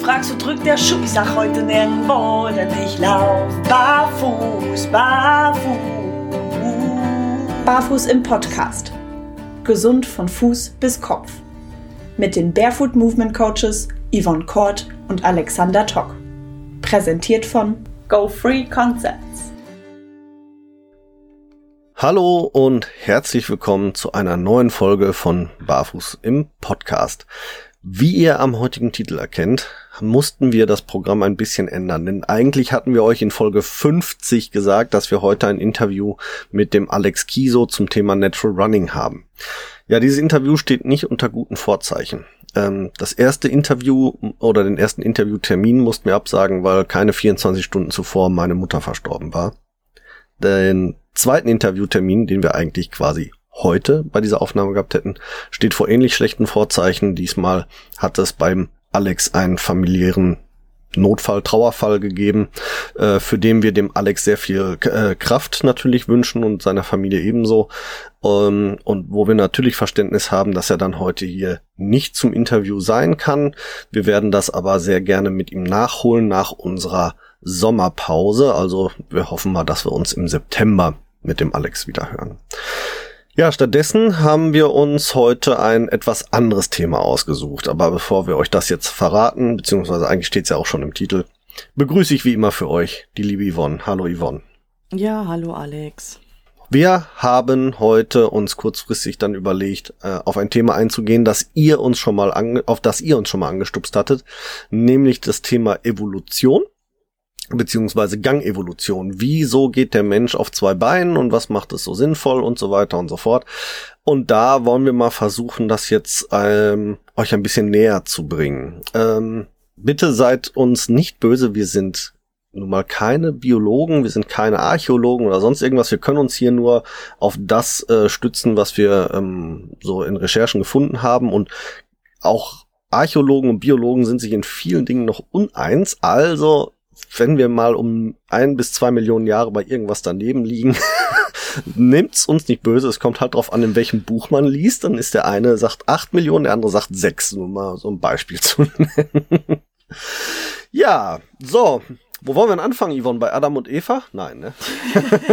fragst, wo drückt der Schuh? Ich sag heute nirgendwo, denn ich lauf barfuß, barfuß. Barfuß im Podcast. Gesund von Fuß bis Kopf. Mit den Barefoot Movement Coaches Yvonne Kort und Alexander Tock. Präsentiert von Go Free Concepts. Hallo und herzlich willkommen zu einer neuen Folge von Barfuß im Podcast. Wie ihr am heutigen Titel erkennt, mussten wir das Programm ein bisschen ändern, denn eigentlich hatten wir euch in Folge 50 gesagt, dass wir heute ein Interview mit dem Alex Kiso zum Thema Natural Running haben. Ja, dieses Interview steht nicht unter guten Vorzeichen. Ähm, das erste Interview oder den ersten Interviewtermin mussten wir absagen, weil keine 24 Stunden zuvor meine Mutter verstorben war. Den zweiten Interviewtermin, den wir eigentlich quasi heute bei dieser Aufnahme gehabt hätten, steht vor ähnlich schlechten Vorzeichen. Diesmal hat es beim Alex einen familiären Notfall, Trauerfall gegeben, äh, für den wir dem Alex sehr viel äh, Kraft natürlich wünschen und seiner Familie ebenso. Ähm, und wo wir natürlich Verständnis haben, dass er dann heute hier nicht zum Interview sein kann. Wir werden das aber sehr gerne mit ihm nachholen nach unserer Sommerpause. Also wir hoffen mal, dass wir uns im September mit dem Alex wieder hören. Ja, stattdessen haben wir uns heute ein etwas anderes Thema ausgesucht. Aber bevor wir euch das jetzt verraten, beziehungsweise eigentlich steht es ja auch schon im Titel, begrüße ich wie immer für euch die liebe Yvonne. Hallo Yvonne. Ja, hallo Alex. Wir haben heute uns kurzfristig dann überlegt, äh, auf ein Thema einzugehen, das ihr uns schon mal ange auf das ihr uns schon mal angestupst hattet, nämlich das Thema Evolution beziehungsweise Gangevolution. Wieso geht der Mensch auf zwei Beinen und was macht es so sinnvoll und so weiter und so fort. Und da wollen wir mal versuchen, das jetzt ähm, euch ein bisschen näher zu bringen. Ähm, bitte seid uns nicht böse, wir sind nun mal keine Biologen, wir sind keine Archäologen oder sonst irgendwas. Wir können uns hier nur auf das äh, stützen, was wir ähm, so in Recherchen gefunden haben und auch Archäologen und Biologen sind sich in vielen Dingen noch uneins. Also wenn wir mal um ein bis zwei Millionen Jahre bei irgendwas daneben liegen, nimmt's uns nicht böse. Es kommt halt drauf an, in welchem Buch man liest. Dann ist der eine sagt acht Millionen, der andere sagt sechs. Nur mal so ein Beispiel zu nennen. ja, so. Wo wollen wir denn anfangen, Yvonne? Bei Adam und Eva? Nein, ne?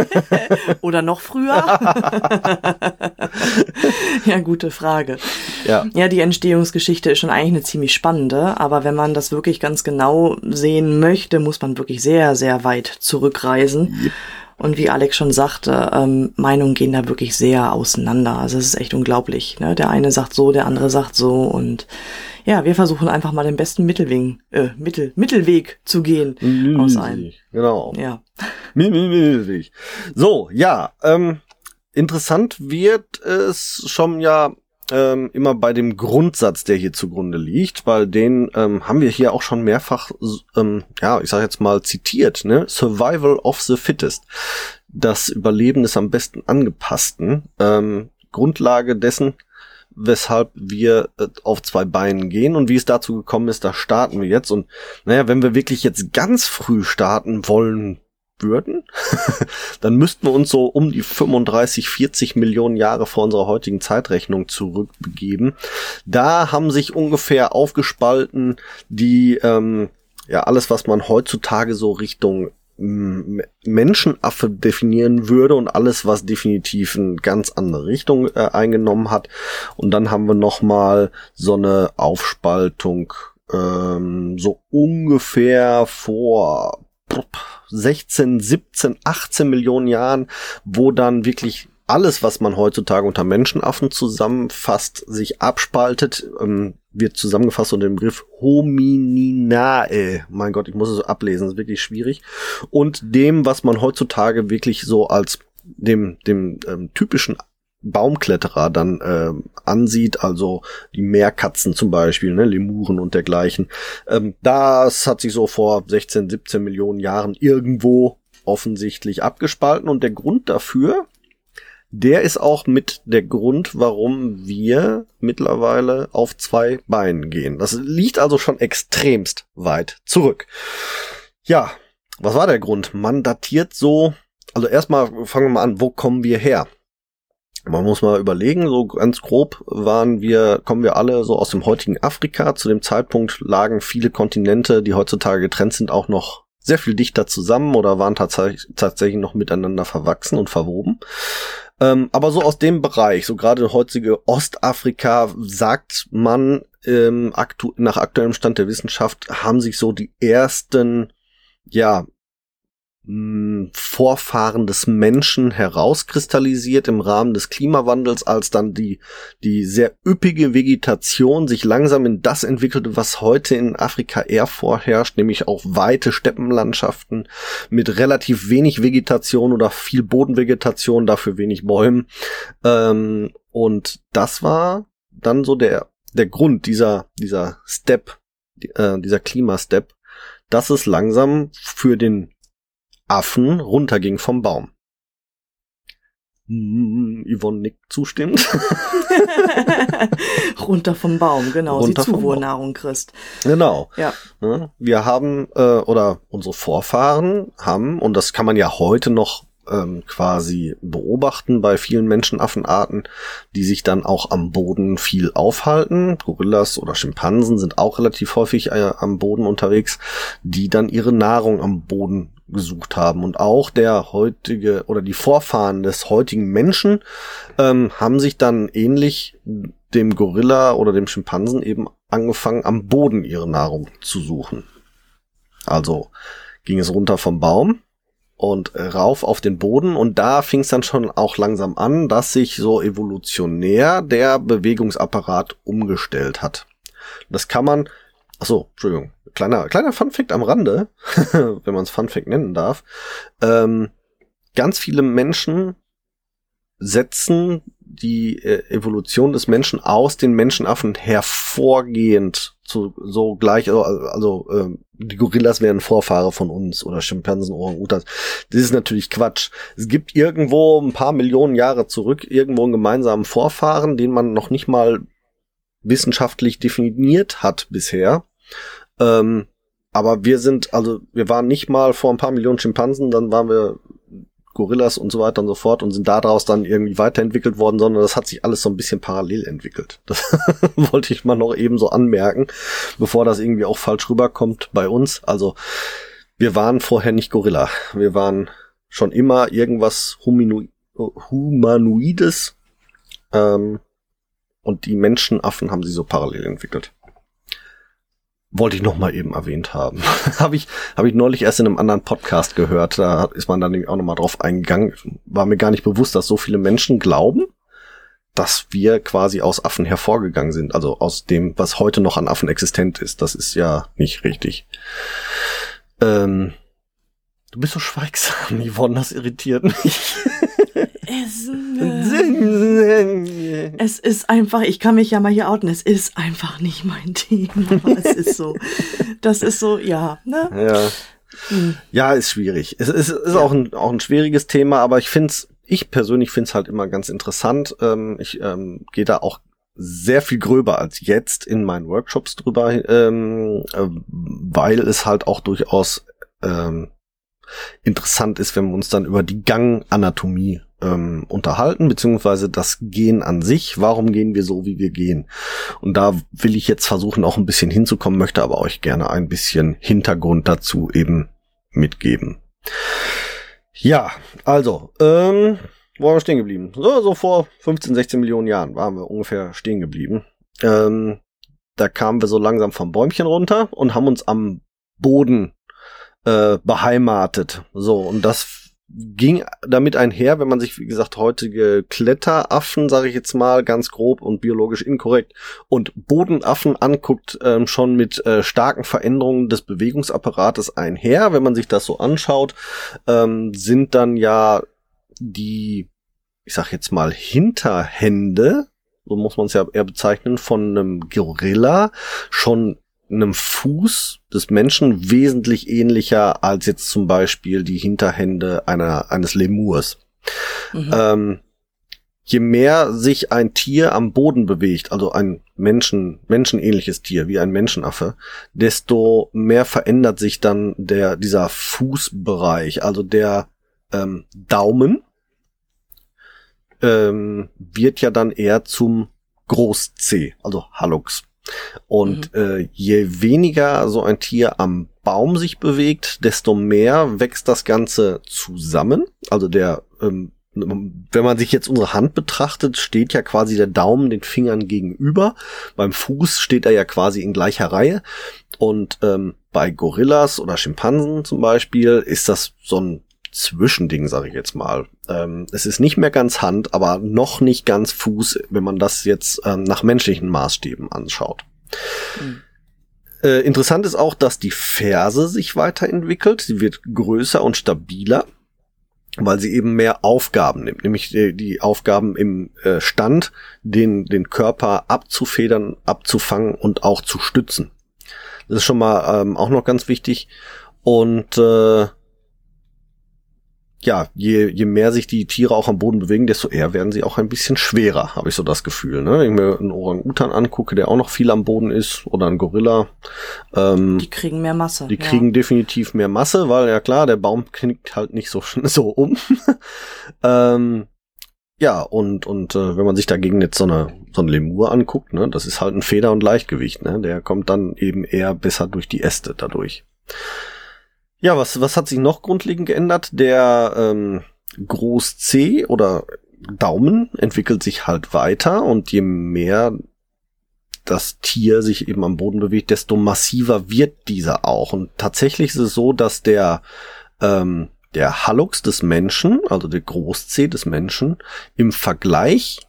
Oder noch früher? ja, gute Frage. Ja. ja, die Entstehungsgeschichte ist schon eigentlich eine ziemlich spannende, aber wenn man das wirklich ganz genau sehen möchte, muss man wirklich sehr, sehr weit zurückreisen. Yep. Und wie Alex schon sagte, ähm, Meinungen gehen da wirklich sehr auseinander. Also es ist echt unglaublich. Ne? Der eine sagt so, der andere sagt so. Und ja, wir versuchen einfach mal den besten Mittelweg, äh, Mittel, Mittelweg zu gehen Mittelweg, aus einem. Genau. Ja. Mittelweg. So, ja. Ähm, interessant wird es schon ja ähm, immer bei dem Grundsatz, der hier zugrunde liegt, weil den ähm, haben wir hier auch schon mehrfach, ähm, ja, ich sage jetzt mal zitiert, ne? Survival of the fittest. Das Überleben des am besten angepassten. Ähm, Grundlage dessen, weshalb wir äh, auf zwei Beinen gehen und wie es dazu gekommen ist, da starten wir jetzt. Und naja, wenn wir wirklich jetzt ganz früh starten wollen würden, dann müssten wir uns so um die 35, 40 Millionen Jahre vor unserer heutigen Zeitrechnung zurückbegeben. Da haben sich ungefähr aufgespalten die, ähm, ja, alles, was man heutzutage so Richtung Menschenaffe definieren würde und alles, was definitiv eine ganz andere Richtung äh, eingenommen hat. Und dann haben wir noch mal so eine Aufspaltung ähm, so ungefähr vor 16, 17, 18 Millionen Jahren, wo dann wirklich alles, was man heutzutage unter Menschenaffen zusammenfasst, sich abspaltet, ähm, wird zusammengefasst unter dem Begriff Homininae. Mein Gott, ich muss es ablesen, das ist wirklich schwierig. Und dem, was man heutzutage wirklich so als dem, dem ähm, typischen Baumkletterer dann äh, ansieht, also die Meerkatzen zum Beispiel, ne, Lemuren und dergleichen. Ähm, das hat sich so vor 16, 17 Millionen Jahren irgendwo offensichtlich abgespalten und der Grund dafür, der ist auch mit der Grund, warum wir mittlerweile auf zwei Beinen gehen. Das liegt also schon extremst weit zurück. Ja, was war der Grund? Man datiert so, also erstmal fangen wir mal an, wo kommen wir her? Man muss mal überlegen, so ganz grob waren wir, kommen wir alle so aus dem heutigen Afrika. Zu dem Zeitpunkt lagen viele Kontinente, die heutzutage getrennt sind, auch noch sehr viel dichter zusammen oder waren tatsächlich, tatsächlich noch miteinander verwachsen und verwoben. Ähm, aber so aus dem Bereich, so gerade heutige Ostafrika, sagt man ähm, aktu nach aktuellem Stand der Wissenschaft, haben sich so die ersten, ja, Vorfahren des Menschen herauskristallisiert im Rahmen des Klimawandels, als dann die, die sehr üppige Vegetation sich langsam in das entwickelte, was heute in Afrika eher vorherrscht, nämlich auch weite Steppenlandschaften mit relativ wenig Vegetation oder viel Bodenvegetation, dafür wenig Bäumen. Ähm, und das war dann so der, der Grund dieser, dieser Step, äh, dieser Klimastep, dass es langsam für den Affen runterging vom Baum. Hm, Yvonne nickt zustimmend. Runter vom Baum, genau. Runter Sie Zuwohlnahrung kriegst. Genau. Ja. Ne? Wir haben, äh, oder unsere Vorfahren haben, und das kann man ja heute noch ähm, quasi beobachten bei vielen Menschenaffenarten, die sich dann auch am Boden viel aufhalten. Gorillas oder Schimpansen sind auch relativ häufig äh, am Boden unterwegs, die dann ihre Nahrung am Boden gesucht haben. Und auch der heutige oder die Vorfahren des heutigen Menschen ähm, haben sich dann ähnlich dem Gorilla oder dem Schimpansen eben angefangen, am Boden ihre Nahrung zu suchen. Also ging es runter vom Baum und rauf auf den Boden und da fing es dann schon auch langsam an, dass sich so evolutionär der Bewegungsapparat umgestellt hat. Das kann man, achso, Entschuldigung, kleiner, kleiner Funfact am Rande, wenn man es Funfact nennen darf. Ähm, ganz viele Menschen setzen die äh, Evolution des Menschen aus den Menschenaffen hervorgehend zu so gleich, also, also äh, die Gorillas wären Vorfahre von uns oder Schimpansen, Orang-Utans. Das ist natürlich Quatsch. Es gibt irgendwo ein paar Millionen Jahre zurück irgendwo einen gemeinsamen Vorfahren, den man noch nicht mal wissenschaftlich definiert hat bisher. Ähm, aber wir sind, also wir waren nicht mal vor ein paar Millionen Schimpansen, dann waren wir Gorillas und so weiter und so fort und sind daraus dann irgendwie weiterentwickelt worden, sondern das hat sich alles so ein bisschen parallel entwickelt. Das wollte ich mal noch eben so anmerken, bevor das irgendwie auch falsch rüberkommt bei uns. Also wir waren vorher nicht Gorilla. Wir waren schon immer irgendwas Humino Humanoides. Ähm, und die Menschenaffen haben sie so parallel entwickelt wollte ich noch mal eben erwähnt haben. habe ich habe ich neulich erst in einem anderen Podcast gehört. Da ist man dann auch noch mal drauf eingegangen. War mir gar nicht bewusst, dass so viele Menschen glauben, dass wir quasi aus Affen hervorgegangen sind. Also aus dem, was heute noch an Affen existent ist. Das ist ja nicht richtig. Ähm, du bist so schweigsam, Yvonne. Das irritiert mich. Es, es ist einfach, ich kann mich ja mal hier outen, es ist einfach nicht mein Thema. es ist so, das ist so, ja, ne? Ja. Hm. Ja, ist schwierig. Es ist, ist ja. auch, ein, auch ein schwieriges Thema, aber ich finde es, ich persönlich finde es halt immer ganz interessant. Ähm, ich ähm, gehe da auch sehr viel gröber als jetzt in meinen Workshops drüber, ähm, äh, weil es halt auch durchaus ähm, interessant ist, wenn wir uns dann über die Ganganatomie ähm, unterhalten, beziehungsweise das Gehen an sich. Warum gehen wir so, wie wir gehen? Und da will ich jetzt versuchen, auch ein bisschen hinzukommen, möchte aber euch gerne ein bisschen Hintergrund dazu eben mitgeben. Ja, also, ähm, wo waren wir stehen geblieben? So, so vor 15, 16 Millionen Jahren waren wir ungefähr stehen geblieben. Ähm, da kamen wir so langsam vom Bäumchen runter und haben uns am Boden äh, beheimatet. So, und das ging damit einher, wenn man sich, wie gesagt, heutige Kletteraffen, sage ich jetzt mal, ganz grob und biologisch inkorrekt, und Bodenaffen anguckt, ähm, schon mit äh, starken Veränderungen des Bewegungsapparates einher. Wenn man sich das so anschaut, ähm, sind dann ja die, ich sag jetzt mal, Hinterhände, so muss man es ja eher bezeichnen, von einem Gorilla schon einem Fuß des Menschen wesentlich ähnlicher als jetzt zum Beispiel die Hinterhände einer, eines Lemurs. Mhm. Ähm, je mehr sich ein Tier am Boden bewegt, also ein Menschen, menschenähnliches Tier wie ein Menschenaffe, desto mehr verändert sich dann der, dieser Fußbereich, also der ähm, Daumen ähm, wird ja dann eher zum Groß-C, also Hallux. Und mhm. äh, je weniger so ein Tier am Baum sich bewegt, desto mehr wächst das Ganze zusammen. Also der, ähm, wenn man sich jetzt unsere Hand betrachtet, steht ja quasi der Daumen den Fingern gegenüber. Beim Fuß steht er ja quasi in gleicher Reihe. Und ähm, bei Gorillas oder Schimpansen zum Beispiel ist das so ein Zwischending, sage ich jetzt mal. Ähm, es ist nicht mehr ganz Hand, aber noch nicht ganz Fuß, wenn man das jetzt ähm, nach menschlichen Maßstäben anschaut. Mhm. Äh, interessant ist auch, dass die Ferse sich weiterentwickelt. Sie wird größer und stabiler, weil sie eben mehr Aufgaben nimmt, nämlich die, die Aufgaben im äh, Stand, den, den Körper abzufedern, abzufangen und auch zu stützen. Das ist schon mal ähm, auch noch ganz wichtig. Und äh, ja, je, je mehr sich die Tiere auch am Boden bewegen, desto eher werden sie auch ein bisschen schwerer, habe ich so das Gefühl. Ne? Wenn ich mir einen Orang-Utan angucke, der auch noch viel am Boden ist, oder einen Gorilla. Ähm, die kriegen mehr Masse. Die ja. kriegen definitiv mehr Masse, weil ja klar, der Baum knickt halt nicht so, so um. ähm, ja, und, und äh, wenn man sich dagegen jetzt so eine, so ein Lemur anguckt, ne, das ist halt ein Feder- und Leichtgewicht, ne? Der kommt dann eben eher besser durch die Äste dadurch. Ja, was, was hat sich noch grundlegend geändert? Der ähm, Groß C oder Daumen entwickelt sich halt weiter und je mehr das Tier sich eben am Boden bewegt, desto massiver wird dieser auch. Und tatsächlich ist es so, dass der, ähm, der Hallux des Menschen, also der Groß-C des Menschen, im Vergleich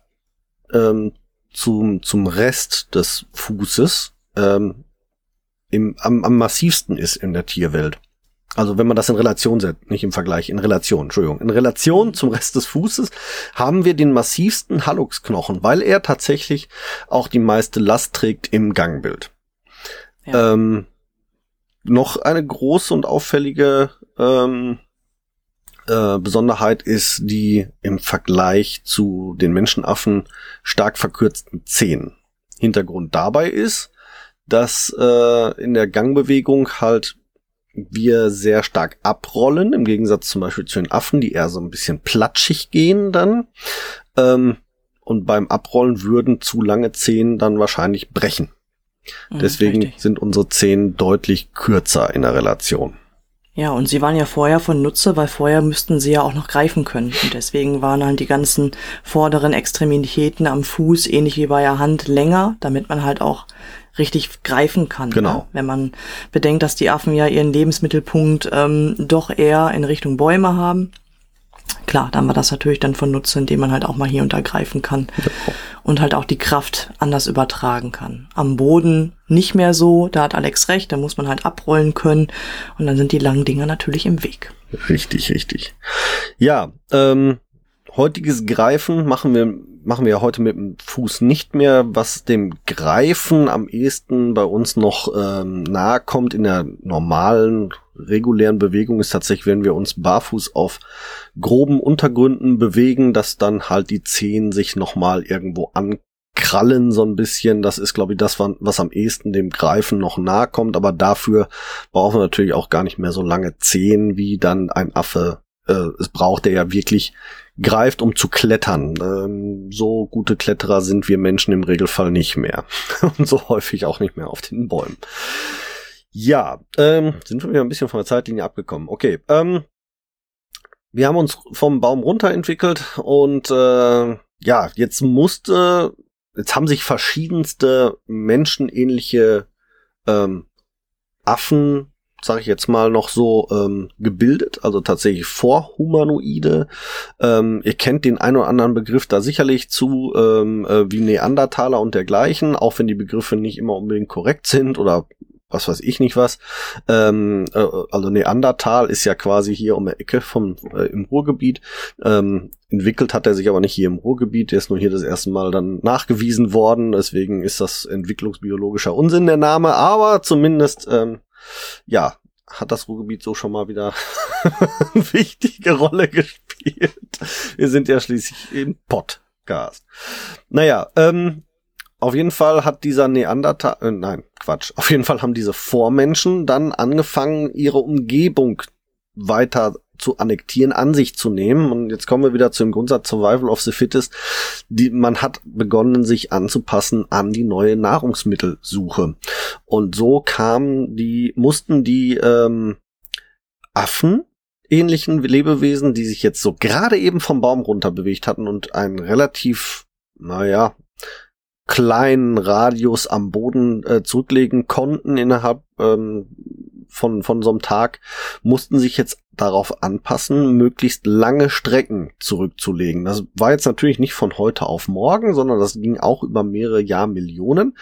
ähm, zum, zum Rest des Fußes ähm, im, am, am massivsten ist in der Tierwelt. Also wenn man das in Relation setzt, nicht im Vergleich, in Relation, Entschuldigung, in Relation zum Rest des Fußes haben wir den massivsten Halluxknochen, weil er tatsächlich auch die meiste Last trägt im Gangbild. Ja. Ähm, noch eine große und auffällige ähm, äh, Besonderheit ist die im Vergleich zu den Menschenaffen stark verkürzten Zehen. Hintergrund dabei ist, dass äh, in der Gangbewegung halt wir sehr stark abrollen, im Gegensatz zum Beispiel zu den Affen, die eher so ein bisschen platschig gehen dann. Ähm, und beim Abrollen würden zu lange Zehen dann wahrscheinlich brechen. Mhm, Deswegen richtig. sind unsere Zehen deutlich kürzer in der Relation. Ja, und sie waren ja vorher von Nutze, weil vorher müssten sie ja auch noch greifen können. Und deswegen waren halt die ganzen vorderen Extremitäten am Fuß, ähnlich wie bei der Hand, länger, damit man halt auch richtig greifen kann. Genau. Ne? Wenn man bedenkt, dass die Affen ja ihren Lebensmittelpunkt ähm, doch eher in Richtung Bäume haben. Klar, dann war das natürlich dann von Nutzen, indem man halt auch mal hier untergreifen kann ja. und halt auch die Kraft anders übertragen kann. Am Boden nicht mehr so, da hat Alex recht, da muss man halt abrollen können und dann sind die langen Dinger natürlich im Weg. Richtig, richtig. Ja, ähm, heutiges Greifen machen wir machen wir ja heute mit dem Fuß nicht mehr, was dem Greifen am ehesten bei uns noch ähm, nahe kommt in der normalen, regulären Bewegung ist tatsächlich, wenn wir uns barfuß auf groben Untergründen bewegen, dass dann halt die Zehen sich nochmal irgendwo ankrallen so ein bisschen. Das ist, glaube ich, das, was am ehesten dem Greifen noch nahe kommt. Aber dafür brauchen wir natürlich auch gar nicht mehr so lange Zehen, wie dann ein Affe äh, es braucht, der ja wirklich greift, um zu klettern. Ähm, so gute Kletterer sind wir Menschen im Regelfall nicht mehr. Und so häufig auch nicht mehr auf den Bäumen. Ja, ähm, sind wir wieder ein bisschen von der Zeitlinie abgekommen. Okay, ähm, wir haben uns vom Baum runterentwickelt und äh, ja, jetzt musste, jetzt haben sich verschiedenste menschenähnliche ähm, Affen sage ich jetzt mal, noch so ähm, gebildet, also tatsächlich vorhumanoide. Ähm, ihr kennt den ein oder anderen Begriff da sicherlich zu, ähm, äh, wie Neandertaler und dergleichen, auch wenn die Begriffe nicht immer unbedingt korrekt sind oder was weiß ich nicht was. Ähm, äh, also Neandertal ist ja quasi hier um die Ecke vom äh, im Ruhrgebiet. Ähm, entwickelt hat er sich aber nicht hier im Ruhrgebiet, der ist nur hier das erste Mal dann nachgewiesen worden. Deswegen ist das entwicklungsbiologischer Unsinn der Name, aber zumindest ähm, ja, hat das Ruhrgebiet so schon mal wieder eine wichtige Rolle gespielt. Wir sind ja schließlich im Podcast. Naja, ähm, auf jeden Fall hat dieser Neandertal, äh, nein, Quatsch, auf jeden Fall haben diese Vormenschen dann angefangen, ihre Umgebung weiter zu annektieren, an sich zu nehmen. Und jetzt kommen wir wieder zum Grundsatz Survival of the Fittest. Die, man hat begonnen, sich anzupassen an die neue Nahrungsmittelsuche. Und so kamen die, mussten die ähm, Affen ähnlichen Lebewesen, die sich jetzt so gerade eben vom Baum runter bewegt hatten und einen relativ, naja, kleinen Radius am Boden äh, zurücklegen konnten innerhalb ähm, von, von so einem Tag, mussten sich jetzt darauf anpassen, möglichst lange Strecken zurückzulegen. Das war jetzt natürlich nicht von heute auf morgen, sondern das ging auch über mehrere Jahrmillionen.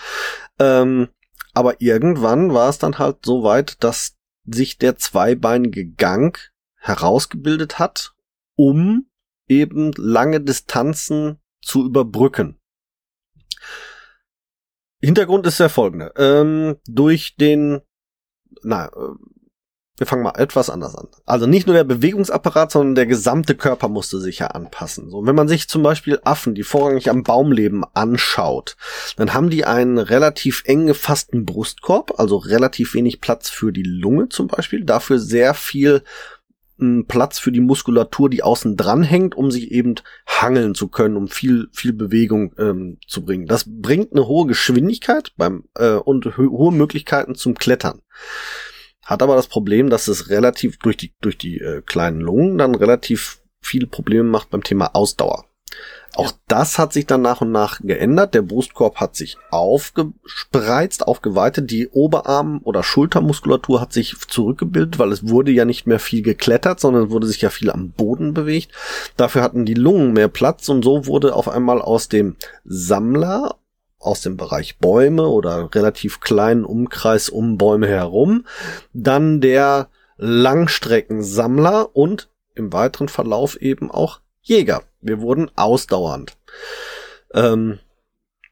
Ähm, aber irgendwann war es dann halt so weit, dass sich der zweibeinige Gang herausgebildet hat, um eben lange Distanzen zu überbrücken. Hintergrund ist der folgende. Ähm, durch den, na, äh, wir fangen mal etwas anders an. Also nicht nur der Bewegungsapparat, sondern der gesamte Körper musste sich ja anpassen. So, wenn man sich zum Beispiel Affen, die vorrangig am Baum leben, anschaut, dann haben die einen relativ eng gefassten Brustkorb, also relativ wenig Platz für die Lunge zum Beispiel, dafür sehr viel Platz für die Muskulatur, die außen dran hängt, um sich eben hangeln zu können, um viel viel Bewegung ähm, zu bringen. Das bringt eine hohe Geschwindigkeit beim äh, und hohe Möglichkeiten zum Klettern. Hat aber das Problem, dass es relativ durch die durch die äh, kleinen Lungen dann relativ viele Probleme macht beim Thema Ausdauer. Auch ja. das hat sich dann nach und nach geändert. Der Brustkorb hat sich aufgespreizt, aufgeweitet. Die Oberarm- oder Schultermuskulatur hat sich zurückgebildet, weil es wurde ja nicht mehr viel geklettert, sondern es wurde sich ja viel am Boden bewegt. Dafür hatten die Lungen mehr Platz und so wurde auf einmal aus dem Sammler aus dem Bereich Bäume oder relativ kleinen Umkreis um Bäume herum, dann der Langstreckensammler und im weiteren Verlauf eben auch Jäger. Wir wurden ausdauernd. Ähm,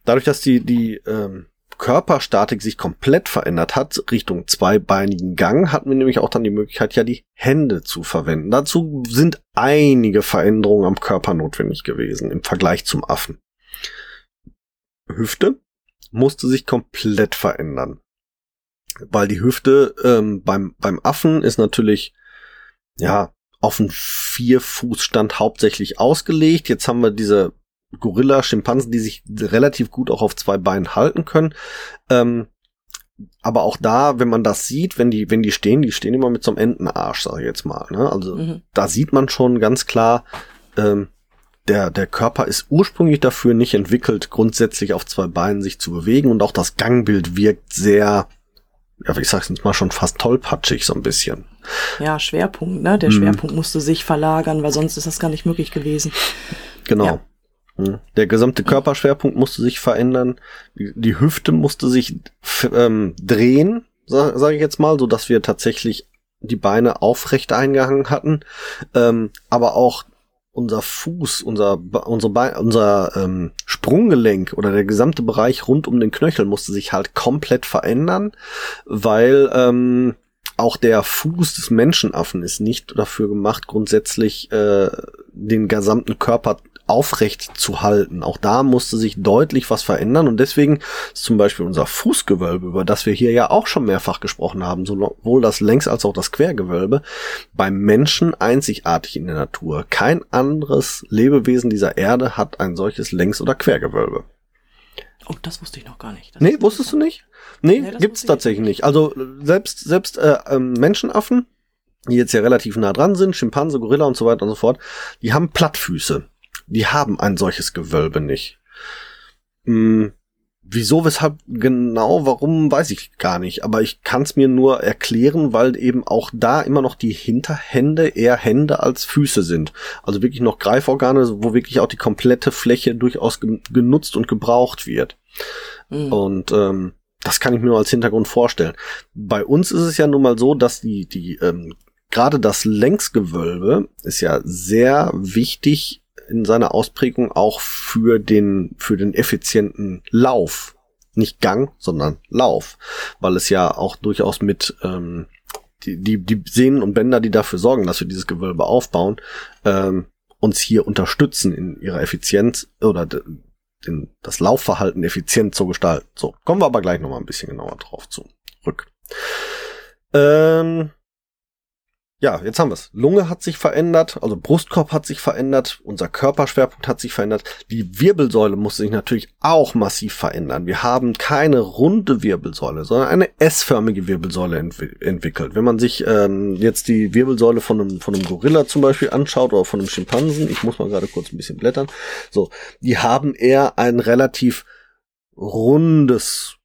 dadurch, dass die, die ähm, Körperstatik sich komplett verändert hat, Richtung zweibeinigen Gang, hatten wir nämlich auch dann die Möglichkeit, ja die Hände zu verwenden. Dazu sind einige Veränderungen am Körper notwendig gewesen im Vergleich zum Affen. Hüfte musste sich komplett verändern. Weil die Hüfte ähm, beim, beim Affen ist natürlich, ja, auf einen Vierfußstand hauptsächlich ausgelegt. Jetzt haben wir diese Gorilla, Schimpansen, die sich relativ gut auch auf zwei Beinen halten können. Ähm, aber auch da, wenn man das sieht, wenn die, wenn die stehen, die stehen immer mit so einem Entenarsch, sag ich jetzt mal. Ne? Also mhm. da sieht man schon ganz klar, ähm, der, der Körper ist ursprünglich dafür nicht entwickelt, grundsätzlich auf zwei Beinen sich zu bewegen und auch das Gangbild wirkt sehr ja, ich sag's jetzt mal schon fast tollpatschig so ein bisschen. Ja, Schwerpunkt, ne? Der mhm. Schwerpunkt musste sich verlagern, weil sonst ist das gar nicht möglich gewesen. Genau. Ja. Hm. Der gesamte Körperschwerpunkt musste sich verändern. Die Hüfte musste sich ähm, drehen, sage sag ich jetzt mal, so dass wir tatsächlich die Beine aufrecht eingehangen hatten. Ähm, aber auch unser Fuß, unser, unser, Be unser ähm, Sprunggelenk oder der gesamte Bereich rund um den Knöchel musste sich halt komplett verändern, weil ähm, auch der Fuß des Menschenaffen ist nicht dafür gemacht, grundsätzlich äh, den gesamten Körper aufrecht zu halten. Auch da musste sich deutlich was verändern und deswegen ist zum Beispiel unser Fußgewölbe, über das wir hier ja auch schon mehrfach gesprochen haben, sowohl das Längs- als auch das Quergewölbe, beim Menschen einzigartig in der Natur. Kein anderes Lebewesen dieser Erde hat ein solches Längs- oder Quergewölbe. Oh, das wusste ich noch gar nicht. Das nee, wusstest du nicht? Nee, nee gibt's tatsächlich nicht. Also selbst selbst äh, ähm, Menschenaffen, die jetzt ja relativ nah dran sind, Schimpanse, Gorilla und so weiter und so fort, die haben Plattfüße die haben ein solches Gewölbe nicht. Hm, wieso, weshalb genau, warum, weiß ich gar nicht. Aber ich kann es mir nur erklären, weil eben auch da immer noch die Hinterhände eher Hände als Füße sind. Also wirklich noch Greiforgane, wo wirklich auch die komplette Fläche durchaus genutzt und gebraucht wird. Mhm. Und ähm, das kann ich mir nur als Hintergrund vorstellen. Bei uns ist es ja nun mal so, dass die, die ähm, gerade das Längsgewölbe ist ja sehr wichtig in seiner Ausprägung auch für den, für den effizienten Lauf. Nicht Gang, sondern Lauf. Weil es ja auch durchaus mit, ähm, die, die, die Sehnen und Bänder, die dafür sorgen, dass wir dieses Gewölbe aufbauen, ähm, uns hier unterstützen in ihrer Effizienz oder den, das Laufverhalten effizient zu gestalten. So, kommen wir aber gleich nochmal ein bisschen genauer drauf zurück. Ähm, ja, jetzt haben wir es. Lunge hat sich verändert, also Brustkorb hat sich verändert, unser Körperschwerpunkt hat sich verändert. Die Wirbelsäule muss sich natürlich auch massiv verändern. Wir haben keine runde Wirbelsäule, sondern eine S-förmige Wirbelsäule ent entwickelt. Wenn man sich ähm, jetzt die Wirbelsäule von einem, von einem Gorilla zum Beispiel anschaut oder von einem Schimpansen, ich muss mal gerade kurz ein bisschen blättern, so, die haben eher ein relativ rundes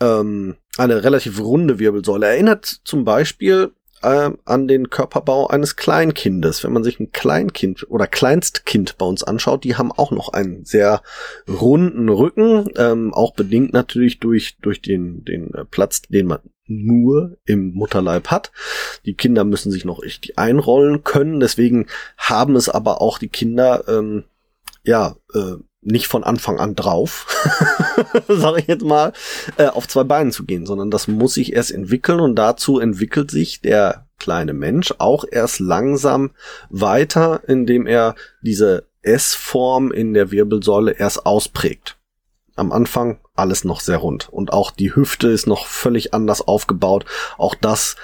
ähm, eine relativ runde Wirbelsäule. Erinnert zum Beispiel äh, an den Körperbau eines Kleinkindes. Wenn man sich ein Kleinkind oder Kleinstkind bei uns anschaut, die haben auch noch einen sehr runden Rücken, ähm, auch bedingt natürlich durch, durch den, den äh, Platz, den man nur im Mutterleib hat. Die Kinder müssen sich noch richtig einrollen können, deswegen haben es aber auch die Kinder, ähm, ja, äh, nicht von Anfang an drauf, sage ich jetzt mal, äh, auf zwei Beinen zu gehen, sondern das muss sich erst entwickeln und dazu entwickelt sich der kleine Mensch auch erst langsam weiter, indem er diese S-Form in der Wirbelsäule erst ausprägt. Am Anfang alles noch sehr rund und auch die Hüfte ist noch völlig anders aufgebaut. Auch das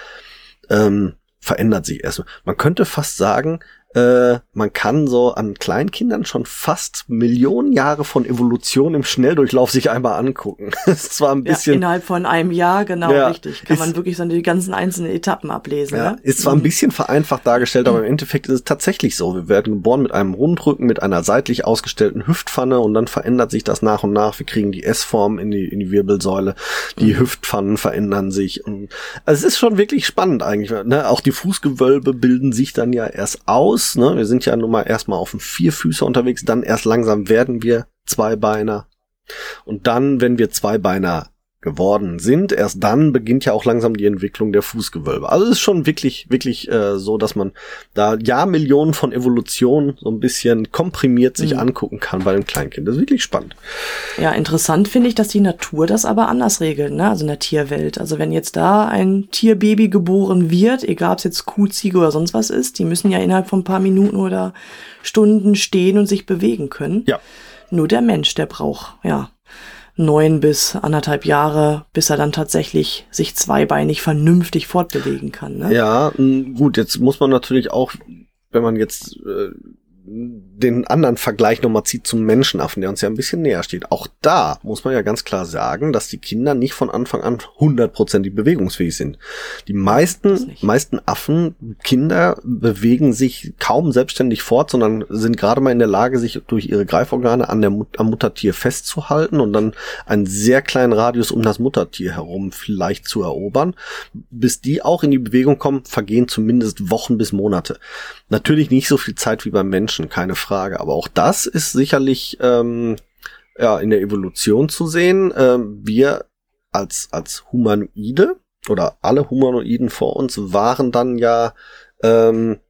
ähm, verändert sich erst. Man könnte fast sagen, äh, man kann so an Kleinkindern schon fast Millionen Jahre von Evolution im Schnelldurchlauf sich einmal angucken. das ist zwar ein bisschen. Ja, innerhalb von einem Jahr, genau, ja, richtig. Kann ist, man wirklich so die ganzen einzelnen Etappen ablesen. Ja, ne? Ist zwar ein mhm. bisschen vereinfacht dargestellt, aber im Endeffekt ist es tatsächlich so. Wir werden geboren mit einem Rundrücken, mit einer seitlich ausgestellten Hüftpfanne und dann verändert sich das nach und nach. Wir kriegen die S-Form in die, in die Wirbelsäule, die mhm. Hüftpfannen verändern sich. Und also es ist schon wirklich spannend eigentlich. Ne? Auch die Fußgewölbe bilden sich dann ja erst aus Fuß, ne? Wir sind ja nun mal erstmal auf dem Vierfüßer unterwegs, dann erst langsam werden wir Zweibeiner. Und dann, wenn wir Zweibeiner geworden sind. Erst dann beginnt ja auch langsam die Entwicklung der Fußgewölbe. Also es ist schon wirklich, wirklich äh, so, dass man da Jahrmillionen von Evolution so ein bisschen komprimiert sich mhm. angucken kann bei dem Kleinkind. Das ist wirklich spannend. Ja, interessant finde ich, dass die Natur das aber anders regelt, ne? Also in der Tierwelt. Also wenn jetzt da ein Tierbaby geboren wird, egal ob es jetzt Kuh, Ziege oder sonst was ist, die müssen ja innerhalb von ein paar Minuten oder Stunden stehen und sich bewegen können. Ja. Nur der Mensch, der braucht, ja, neun bis anderthalb Jahre, bis er dann tatsächlich sich zweibeinig vernünftig fortbewegen kann. Ne? Ja, gut, jetzt muss man natürlich auch, wenn man jetzt äh, den anderen Vergleich nochmal zieht zum Menschenaffen, der uns ja ein bisschen näher steht. Auch da muss man ja ganz klar sagen, dass die Kinder nicht von Anfang an hundertprozentig bewegungsfähig sind. Die meisten, meisten Affen, Kinder bewegen sich kaum selbstständig fort, sondern sind gerade mal in der Lage, sich durch ihre Greiforgane an der, am Muttertier festzuhalten und dann einen sehr kleinen Radius um das Muttertier herum vielleicht zu erobern. Bis die auch in die Bewegung kommen, vergehen zumindest Wochen bis Monate. Natürlich nicht so viel Zeit wie beim Menschen, keine Frage. Aber auch das ist sicherlich ähm, ja, in der Evolution zu sehen. Ähm, wir als, als Humanoide oder alle Humanoiden vor uns waren dann ja ähm,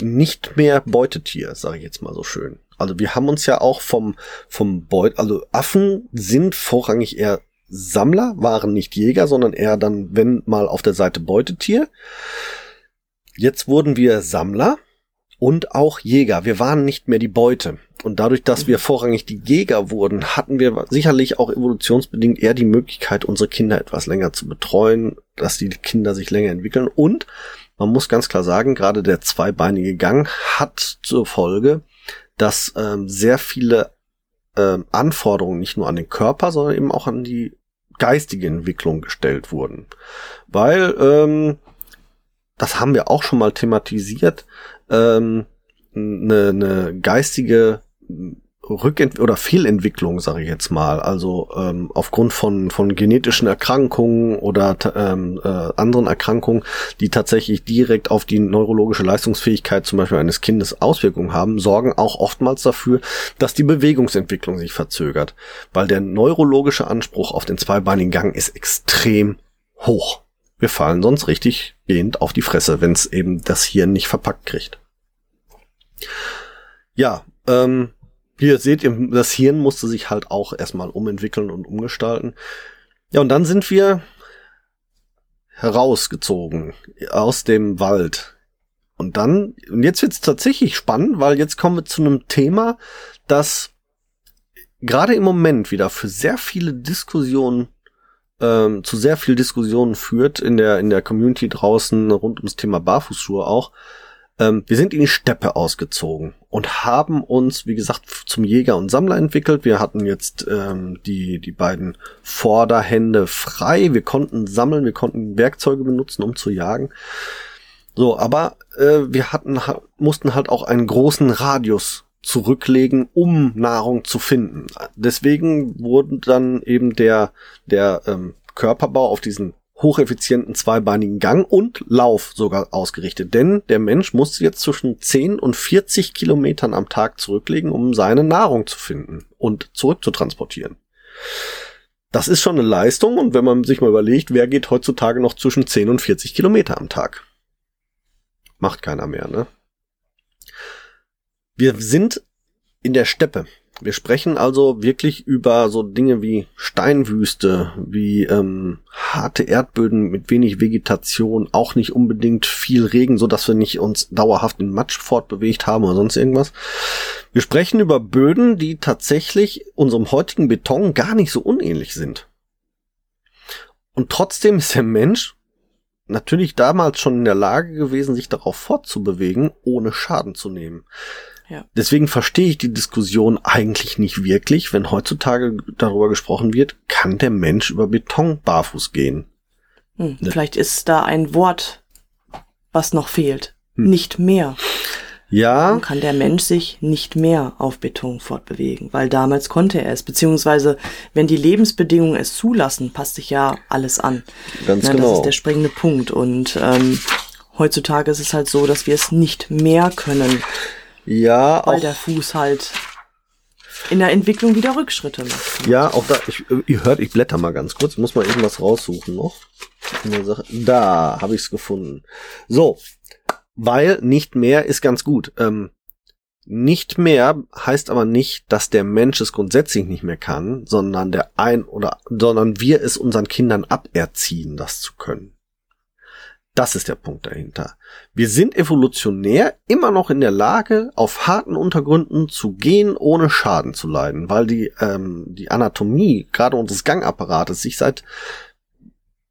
nicht mehr Beutetier, sage ich jetzt mal so schön. Also wir haben uns ja auch vom, vom Beut, also Affen sind vorrangig eher Sammler, waren nicht Jäger, sondern eher dann, wenn mal auf der Seite Beutetier. Jetzt wurden wir Sammler und auch Jäger. Wir waren nicht mehr die Beute. Und dadurch, dass wir vorrangig die Jäger wurden, hatten wir sicherlich auch evolutionsbedingt eher die Möglichkeit, unsere Kinder etwas länger zu betreuen, dass die Kinder sich länger entwickeln. Und man muss ganz klar sagen, gerade der zweibeinige Gang hat zur Folge, dass ähm, sehr viele ähm, Anforderungen nicht nur an den Körper, sondern eben auch an die geistige Entwicklung gestellt wurden. Weil, ähm, das haben wir auch schon mal thematisiert, ähm, eine, eine geistige Rückent oder Fehlentwicklung, sage ich jetzt mal, also ähm, aufgrund von von genetischen Erkrankungen oder ähm, äh, anderen Erkrankungen, die tatsächlich direkt auf die neurologische Leistungsfähigkeit zum Beispiel eines Kindes Auswirkungen haben, sorgen auch oftmals dafür, dass die Bewegungsentwicklung sich verzögert, weil der neurologische Anspruch auf den zweibeinigen Gang ist extrem hoch. Wir fallen sonst richtig gehend auf die Fresse, wenn es eben das Hirn nicht verpackt kriegt. Ja, ähm, seht ihr, das Hirn musste sich halt auch erstmal umentwickeln und umgestalten. Ja, und dann sind wir herausgezogen aus dem Wald. Und dann, und jetzt wird's tatsächlich spannend, weil jetzt kommen wir zu einem Thema, das gerade im Moment wieder für sehr viele Diskussionen ähm, zu sehr viel Diskussionen führt in der, in der Community draußen rund ums Thema Barfußschuhe auch. Ähm, wir sind in die Steppe ausgezogen und haben uns, wie gesagt, zum Jäger und Sammler entwickelt. Wir hatten jetzt ähm, die, die beiden Vorderhände frei. Wir konnten sammeln, wir konnten Werkzeuge benutzen, um zu jagen. So, aber äh, wir hatten, mussten halt auch einen großen Radius zurücklegen, um Nahrung zu finden. Deswegen wurde dann eben der, der ähm, Körperbau auf diesen hocheffizienten zweibeinigen Gang und Lauf sogar ausgerichtet. Denn der Mensch musste jetzt zwischen 10 und 40 Kilometern am Tag zurücklegen, um seine Nahrung zu finden und zurückzutransportieren. Das ist schon eine Leistung und wenn man sich mal überlegt, wer geht heutzutage noch zwischen 10 und 40 Kilometer am Tag? Macht keiner mehr, ne? Wir sind in der Steppe. Wir sprechen also wirklich über so Dinge wie Steinwüste, wie ähm, harte Erdböden mit wenig Vegetation, auch nicht unbedingt viel Regen, so dass wir nicht uns dauerhaft in Matsch fortbewegt haben oder sonst irgendwas. Wir sprechen über Böden, die tatsächlich unserem heutigen Beton gar nicht so unähnlich sind. Und trotzdem ist der Mensch natürlich damals schon in der Lage gewesen, sich darauf fortzubewegen, ohne Schaden zu nehmen. Ja. Deswegen verstehe ich die Diskussion eigentlich nicht wirklich, wenn heutzutage darüber gesprochen wird, kann der Mensch über Beton barfuß gehen? Hm, ne? Vielleicht ist da ein Wort, was noch fehlt. Hm. Nicht mehr. Ja. Dann kann der Mensch sich nicht mehr auf Beton fortbewegen, weil damals konnte er es, beziehungsweise wenn die Lebensbedingungen es zulassen, passt sich ja alles an. Ganz Na, genau. Das ist der springende Punkt und ähm, heutzutage ist es halt so, dass wir es nicht mehr können. Ja, weil auch, der Fuß halt in der Entwicklung wieder Rückschritte macht. Ja, auch da, ich, ihr hört, ich blätter mal ganz kurz, muss mal irgendwas raussuchen noch. Da habe ich es gefunden. So, weil nicht mehr ist ganz gut. Ähm, nicht mehr heißt aber nicht, dass der Mensch es grundsätzlich nicht mehr kann, sondern der ein oder, sondern wir es unseren Kindern aberziehen, das zu können. Das ist der Punkt dahinter. Wir sind evolutionär immer noch in der Lage, auf harten Untergründen zu gehen, ohne Schaden zu leiden, weil die, ähm, die Anatomie, gerade unseres Gangapparates, sich seit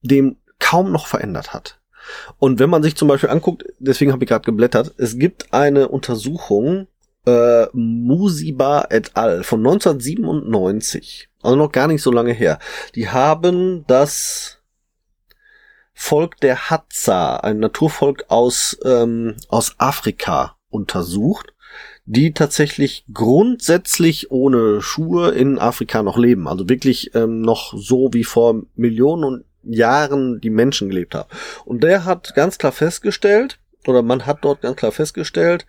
dem kaum noch verändert hat. Und wenn man sich zum Beispiel anguckt, deswegen habe ich gerade geblättert, es gibt eine Untersuchung, äh, Musiba et al. von 1997, also noch gar nicht so lange her. Die haben das Volk der Hadza, ein Naturvolk aus, ähm, aus Afrika, untersucht, die tatsächlich grundsätzlich ohne Schuhe in Afrika noch leben. Also wirklich ähm, noch so wie vor Millionen Jahren die Menschen gelebt haben. Und der hat ganz klar festgestellt, oder man hat dort ganz klar festgestellt,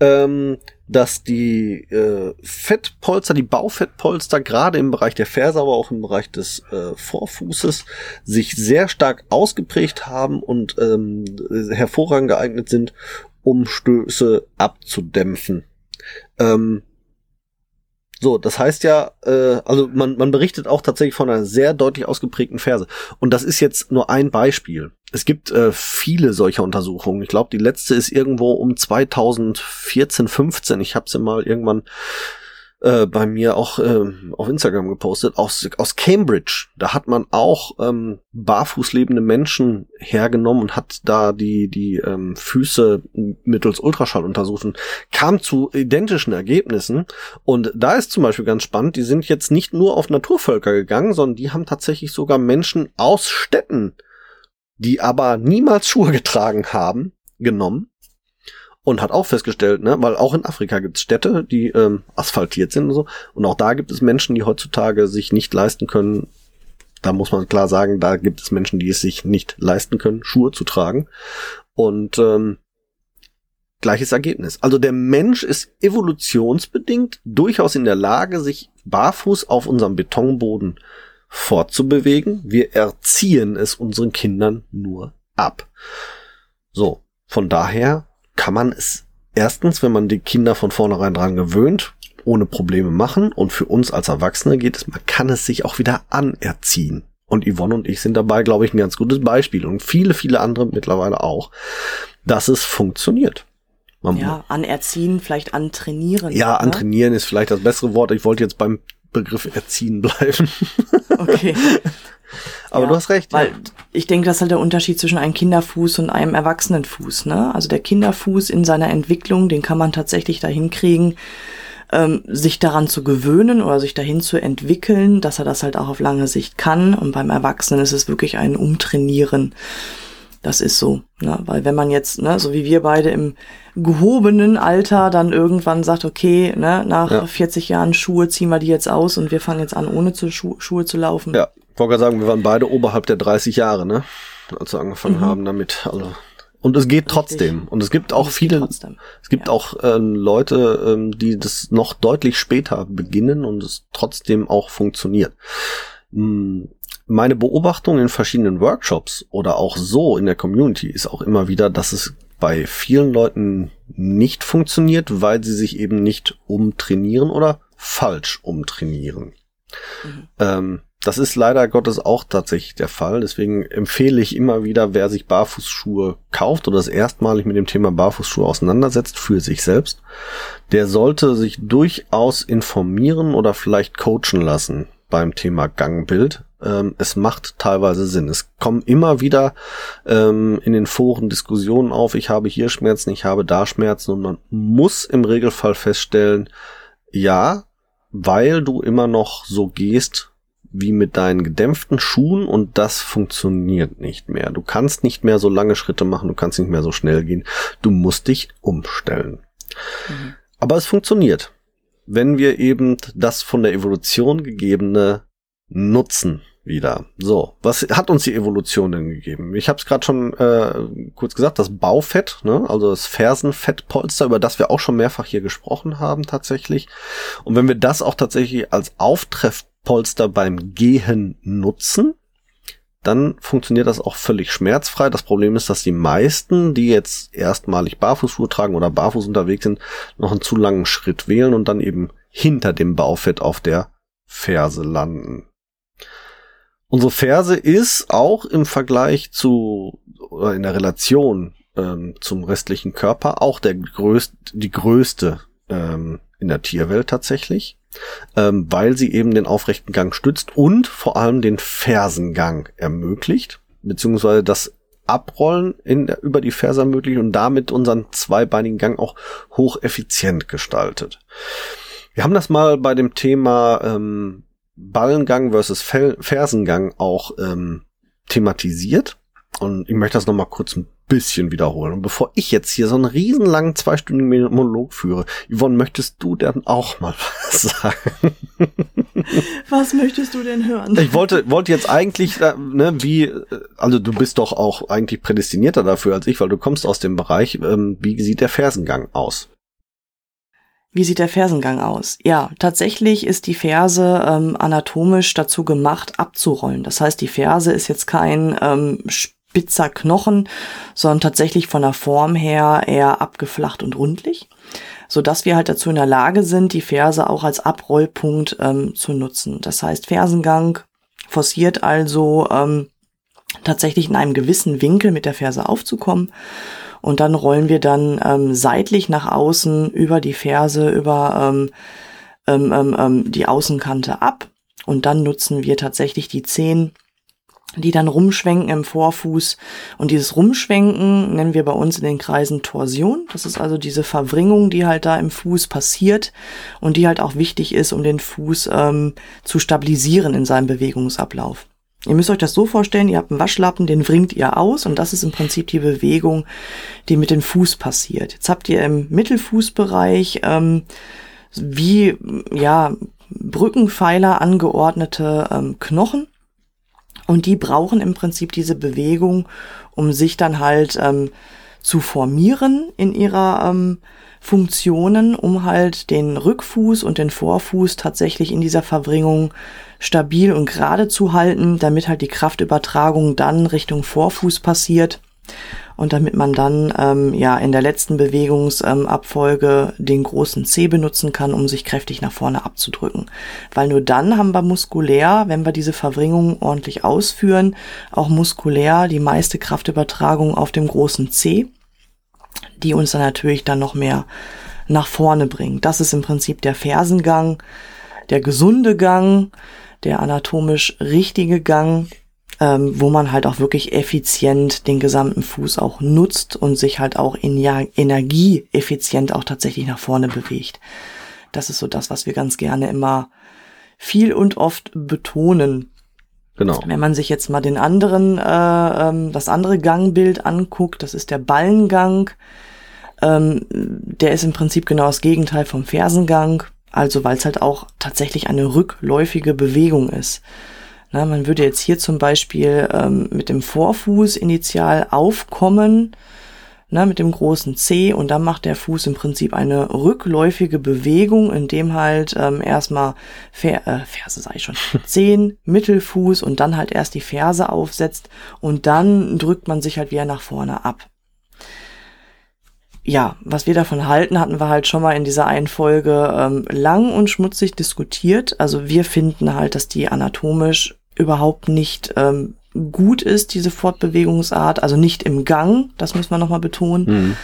ähm, dass die äh, Fettpolster, die Baufettpolster gerade im Bereich der Ferse, aber auch im Bereich des äh, Vorfußes sich sehr stark ausgeprägt haben und ähm, hervorragend geeignet sind, um Stöße abzudämpfen. Ähm, so, das heißt ja, äh, also man, man berichtet auch tatsächlich von einer sehr deutlich ausgeprägten Ferse. Und das ist jetzt nur ein Beispiel. Es gibt äh, viele solcher Untersuchungen. Ich glaube, die letzte ist irgendwo um 2014, 15. Ich habe sie mal irgendwann äh, bei mir auch äh, auf Instagram gepostet, aus, aus Cambridge. Da hat man auch ähm, barfuß lebende Menschen hergenommen und hat da die, die ähm, Füße mittels Ultraschall untersucht und kam zu identischen Ergebnissen. Und da ist zum Beispiel ganz spannend, die sind jetzt nicht nur auf Naturvölker gegangen, sondern die haben tatsächlich sogar Menschen aus Städten, die aber niemals Schuhe getragen haben, genommen und hat auch festgestellt, ne, weil auch in Afrika gibt es Städte, die ähm, asphaltiert sind und so. Und auch da gibt es Menschen, die heutzutage sich nicht leisten können. Da muss man klar sagen, da gibt es Menschen, die es sich nicht leisten können, Schuhe zu tragen. Und ähm, gleiches Ergebnis. Also der Mensch ist evolutionsbedingt durchaus in der Lage, sich barfuß auf unserem Betonboden fortzubewegen. Wir erziehen es unseren Kindern nur ab. So, von daher kann man es erstens, wenn man die Kinder von vornherein dran gewöhnt, ohne Probleme machen. Und für uns als Erwachsene geht es, man kann es sich auch wieder anerziehen. Und Yvonne und ich sind dabei, glaube ich, ein ganz gutes Beispiel. Und viele, viele andere mittlerweile auch, dass es funktioniert. Man ja, anerziehen, vielleicht antrainieren. Ja, oder? antrainieren ist vielleicht das bessere Wort. Ich wollte jetzt beim Begriff erziehen bleiben. Okay. Aber Ja, du hast recht. Weil ja. ich denke, das ist halt der Unterschied zwischen einem Kinderfuß und einem Erwachsenenfuß. Ne? Also der Kinderfuß in seiner Entwicklung, den kann man tatsächlich dahin kriegen, ähm, sich daran zu gewöhnen oder sich dahin zu entwickeln, dass er das halt auch auf lange Sicht kann. Und beim Erwachsenen ist es wirklich ein Umtrainieren. Das ist so, ne? weil wenn man jetzt, ne, so wie wir beide im gehobenen Alter dann irgendwann sagt, okay, ne, nach Ja. 40 Jahren Schuhe ziehen wir die jetzt aus und wir fangen jetzt an, ohne zu Schu Schuhe zu laufen. Ja, ich wollte gerade sagen, wir waren beide oberhalb der 30 Jahre, ne? Als wir angefangen haben damit. Also. Und es geht trotzdem. Und es gibt auch es viele, trotzdem. es gibt Ja. auch ähm, Leute, ähm, die das noch deutlich später beginnen und es trotzdem auch funktioniert. Hm, Meine Beobachtung in verschiedenen Workshops oder auch so in der Community ist auch immer wieder, dass es bei vielen Leuten nicht funktioniert, weil sie sich eben nicht umtrainieren oder falsch umtrainieren. Ähm, das ist leider Gottes auch tatsächlich der Fall. Deswegen empfehle ich immer wieder, wer sich Barfußschuhe kauft oder das erstmalig mit dem Thema Barfußschuhe auseinandersetzt für sich selbst, der sollte sich durchaus informieren oder vielleicht coachen lassen beim Thema Gangbild. Ähm, es macht teilweise Sinn. Es kommen immer wieder ähm, in den Foren Diskussionen auf, ich habe hier Schmerzen, ich habe da Schmerzen und man muss im Regelfall feststellen, ja, weil du immer noch so gehst wie mit deinen gedämpften Schuhen und das funktioniert nicht mehr. Du kannst nicht mehr so lange Schritte machen, du kannst nicht mehr so schnell gehen. Du musst dich umstellen. Aber es funktioniert, wenn wir eben das von der Evolution gegebene nutzen wieder. So, was hat uns die Evolution denn gegeben? Ich habe es gerade schon äh, kurz gesagt, das Baufett, ne? also das Fersenfettpolster, über das wir auch schon mehrfach hier gesprochen haben tatsächlich. Und wenn wir das auch tatsächlich als Auftreffpolster beim Gehen nutzen, dann funktioniert das auch völlig schmerzfrei. Das Problem ist, dass die meisten, die jetzt erstmalig Barfußschuhe tragen oder barfuß unterwegs sind, noch einen zu langen Schritt wählen und dann eben hinter dem Baufett auf der Ferse landen. Unsere Ferse ist auch im Vergleich zu oder in der Relation ähm, zum restlichen Körper auch der größte, die größte ähm, in der Tierwelt tatsächlich, ähm, weil sie eben den aufrechten Gang stützt und vor allem den Fersengang ermöglicht, beziehungsweise das Abrollen in, über die Ferse ermöglicht und damit unseren zweibeinigen Gang auch hocheffizient gestaltet. Wir haben das mal bei dem Thema ähm, Ballengang versus Fel Fersengang auch ähm, thematisiert. Und ich möchte das nochmal kurz ein bisschen wiederholen. Und bevor ich jetzt hier so einen riesenlangen zweistündigen Monolog führe, Yvonne, möchtest du dann auch mal was sagen? Was möchtest du denn hören? Ich wollte, wollte jetzt eigentlich, äh, ne, wie, äh, also du bist doch auch eigentlich prädestinierter dafür als ich, weil du kommst aus dem Bereich, ähm, wie sieht der Fersengang aus? Wie sieht der Fersengang aus? Ja, tatsächlich ist die Ferse ähm, anatomisch dazu gemacht, abzurollen. Das heißt, die Ferse ist jetzt kein ähm, spitzer Knochen, sondern tatsächlich von der Form her eher abgeflacht und rundlich, so dass wir halt dazu in der Lage sind, die Ferse auch als Abrollpunkt ähm, zu nutzen. Das heißt, Fersengang forciert also ähm, tatsächlich in einem gewissen Winkel mit der Ferse aufzukommen. Und dann rollen wir dann ähm, seitlich nach außen über die Ferse, über ähm, ähm, ähm, ähm, die Außenkante ab. Und dann nutzen wir tatsächlich die Zehen, die dann rumschwenken im Vorfuß. Und dieses Rumschwenken nennen wir bei uns in den Kreisen Torsion. Das ist also diese Verwringung, die halt da im Fuß passiert und die halt auch wichtig ist, um den Fuß ähm, zu stabilisieren in seinem Bewegungsablauf. Ihr müsst euch das so vorstellen, ihr habt einen Waschlappen, den wringt ihr aus und das ist im Prinzip die Bewegung, die mit dem Fuß passiert. Jetzt habt ihr im Mittelfußbereich ähm, wie ja Brückenpfeiler angeordnete ähm, Knochen und die brauchen im Prinzip diese Bewegung, um sich dann halt ähm, zu formieren in ihrer ähm, Funktionen, um halt den Rückfuß und den Vorfuß tatsächlich in dieser Verbringung stabil und gerade zu halten, damit halt die Kraftübertragung dann Richtung Vorfuß passiert und damit man dann ähm, ja in der letzten Bewegungsabfolge ähm, den großen C benutzen kann, um sich kräftig nach vorne abzudrücken. Weil nur dann haben wir muskulär, wenn wir diese Verwringung ordentlich ausführen, auch muskulär die meiste Kraftübertragung auf dem großen C, die uns dann natürlich dann noch mehr nach vorne bringt. Das ist im Prinzip der Fersengang, der gesunde Gang, der anatomisch richtige Gang ähm, wo man halt auch wirklich effizient den gesamten Fuß auch nutzt und sich halt auch in ja, energieeffizient auch tatsächlich nach vorne bewegt. Das ist so das, was wir ganz gerne immer viel und oft betonen. Genau. Wenn man sich jetzt mal den anderen, äh, ähm, das andere Gangbild anguckt, das ist der Ballengang. Ähm, der ist im Prinzip genau das Gegenteil vom Fersengang. Also weil es halt auch tatsächlich eine rückläufige Bewegung ist. Na, man würde jetzt hier zum Beispiel ähm, mit dem Vorfuß initial aufkommen, na, mit dem großen C und dann macht der Fuß im Prinzip eine rückläufige Bewegung, in dem halt ähm, erstmal Fer äh, Ferse sag ich schon, Zehen, Mittelfuß und dann halt erst die Ferse aufsetzt und dann drückt man sich halt wieder nach vorne ab ja, was wir davon halten, hatten wir halt schon mal in dieser einen Folge ähm, lang und schmutzig diskutiert. Also wir finden halt, dass die anatomisch überhaupt nicht ähm, gut ist, diese Fortbewegungsart. Also nicht im Gang, das muss man nochmal betonen. Mhm.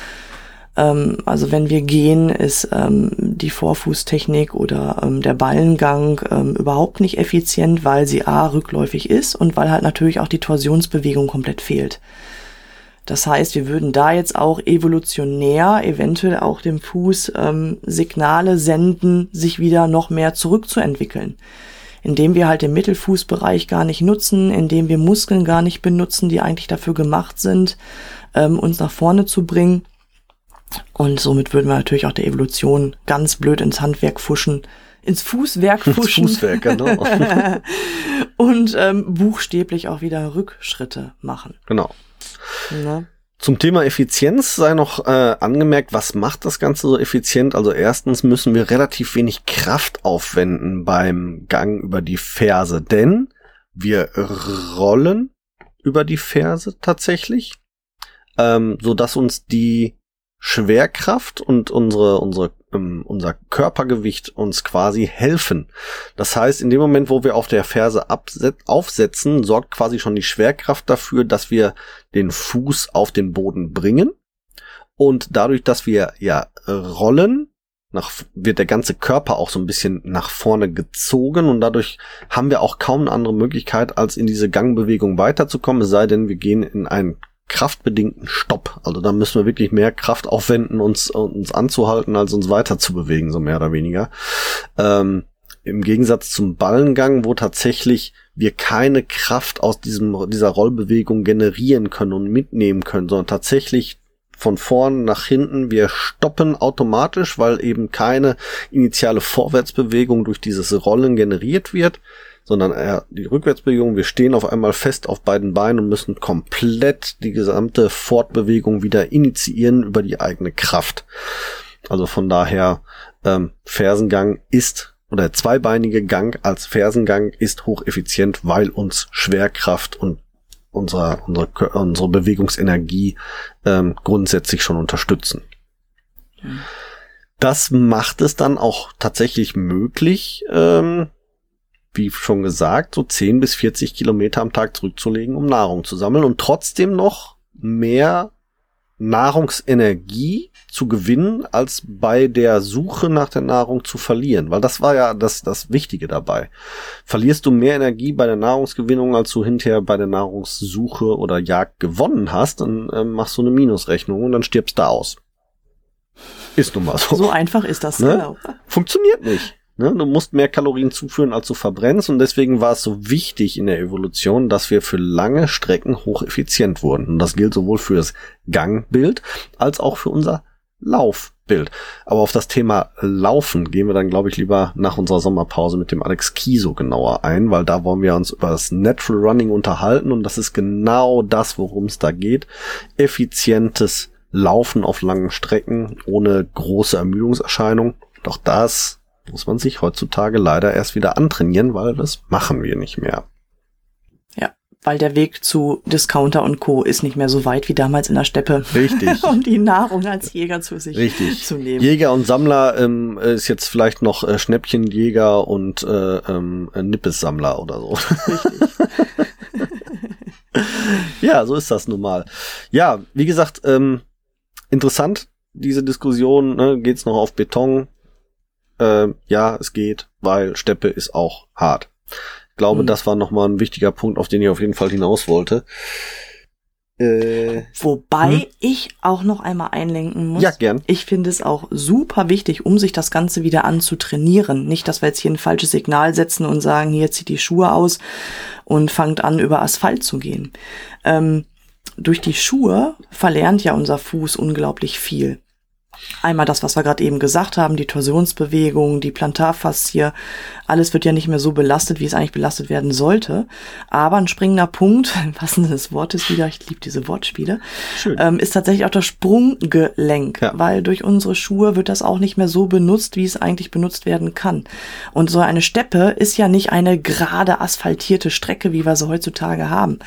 Ähm, also wenn wir gehen, ist ähm, die Vorfußtechnik oder ähm, der Ballengang ähm, überhaupt nicht effizient, weil sie a rückläufig ist und weil halt natürlich auch die Torsionsbewegung komplett fehlt. Das heißt, wir würden da jetzt auch evolutionär eventuell auch dem Fuß ähm, Signale senden, sich wieder noch mehr zurückzuentwickeln. Indem wir halt den Mittelfußbereich gar nicht nutzen, indem wir Muskeln gar nicht benutzen, die eigentlich dafür gemacht sind, ähm, uns nach vorne zu bringen. Und somit würden wir natürlich auch der Evolution ganz blöd ins Handwerk fuschen, ins Fußwerk fuschen. Ins Fußwerk, genau. und ähm, buchstäblich auch wieder Rückschritte machen. Genau. Na? Zum Thema Effizienz sei noch äh, angemerkt, was macht das Ganze so effizient? Also erstens müssen wir relativ wenig Kraft aufwenden beim Gang über die Ferse, denn wir rollen über die Ferse tatsächlich, ähm, so dass uns die Schwerkraft und unsere, unsere, ähm, unser Körpergewicht uns quasi helfen. Das heißt, in dem Moment, wo wir auf der Ferse aufsetzen, sorgt quasi schon die Schwerkraft dafür, dass wir den Fuß auf den Boden bringen. Und dadurch, dass wir ja rollen, nach, wird der ganze Körper auch so ein bisschen nach vorne gezogen und dadurch haben wir auch kaum eine andere Möglichkeit, als in diese Gangbewegung weiterzukommen, es sei denn, wir gehen in einen kraftbedingten Stopp. Also da müssen wir wirklich mehr Kraft aufwenden, uns, uns anzuhalten, als uns weiter zu bewegen, so mehr oder weniger. Ähm, Im Gegensatz zum Ballengang, wo tatsächlich wir keine Kraft aus diesem, dieser Rollbewegung generieren können und mitnehmen können, sondern tatsächlich von vorn nach hinten. Wir stoppen automatisch, weil eben keine initiale Vorwärtsbewegung durch dieses Rollen generiert wird sondern eher die Rückwärtsbewegung. Wir stehen auf einmal fest auf beiden Beinen und müssen komplett die gesamte Fortbewegung wieder initiieren über die eigene Kraft. Also von daher, ähm, Fersengang ist oder zweibeinige Gang als Fersengang ist hocheffizient, weil uns Schwerkraft und unsere, unsere, unsere Bewegungsenergie ähm, grundsätzlich schon unterstützen. Das macht es dann auch tatsächlich möglich, ähm, wie schon gesagt, so 10 bis 40 Kilometer am Tag zurückzulegen, um Nahrung zu sammeln und trotzdem noch mehr Nahrungsenergie zu gewinnen, als bei der Suche nach der Nahrung zu verlieren. Weil das war ja das, das Wichtige dabei. Verlierst du mehr Energie bei der Nahrungsgewinnung, als du hinterher bei der Nahrungssuche oder Jagd gewonnen hast, dann äh, machst du eine Minusrechnung und dann stirbst du aus. Ist nun mal so. So einfach ist das, ne? genau. Funktioniert nicht. Ne? Du musst mehr Kalorien zuführen, als du verbrennst. Und deswegen war es so wichtig in der Evolution, dass wir für lange Strecken hocheffizient wurden. Und das gilt sowohl für das Gangbild als auch für unser Laufbild. Aber auf das Thema Laufen gehen wir dann, glaube ich, lieber nach unserer Sommerpause mit dem Alex Kiso genauer ein, weil da wollen wir uns über das Natural Running unterhalten und das ist genau das, worum es da geht. Effizientes Laufen auf langen Strecken ohne große Ermüdungserscheinung. Doch das muss man sich heutzutage leider erst wieder antrainieren, weil das machen wir nicht mehr. Ja, weil der Weg zu Discounter und Co. ist nicht mehr so weit wie damals in der Steppe. Richtig. um die Nahrung als Jäger zu sich Richtig. zu nehmen. Jäger und Sammler ähm, ist jetzt vielleicht noch äh, Schnäppchenjäger und äh, ähm, Nippessammler oder so. Richtig. ja, so ist das nun mal. Ja, wie gesagt, ähm, interessant, diese Diskussion, ne, geht's noch auf Beton, äh, ja, es geht, weil Steppe ist auch hart. glaube, mhm. das war nochmal ein wichtiger Punkt, auf den ich auf jeden Fall hinaus wollte. Äh, Wobei hm? ich auch noch einmal einlenken muss. Ja, gern. Ich finde es auch super wichtig, um sich das Ganze wieder anzutrainieren. Nicht, dass wir jetzt hier ein falsches Signal setzen und sagen, hier zieht die Schuhe aus und fangt an, über Asphalt zu gehen. Ähm, durch die Schuhe verlernt ja unser Fuß unglaublich viel. Einmal das, was wir gerade eben gesagt haben, die Torsionsbewegung, die Plantarfaszie, alles wird ja nicht mehr so belastet, wie es eigentlich belastet werden sollte. Aber ein springender Punkt, was denn das Wort ist wieder, ich liebe diese Wortspiele, ähm, ist tatsächlich auch das Sprunggelenk, ja. weil durch unsere Schuhe wird das auch nicht mehr so benutzt, wie es eigentlich benutzt werden kann. Und so eine Steppe ist ja nicht eine gerade asphaltierte Strecke, wie wir sie heutzutage haben.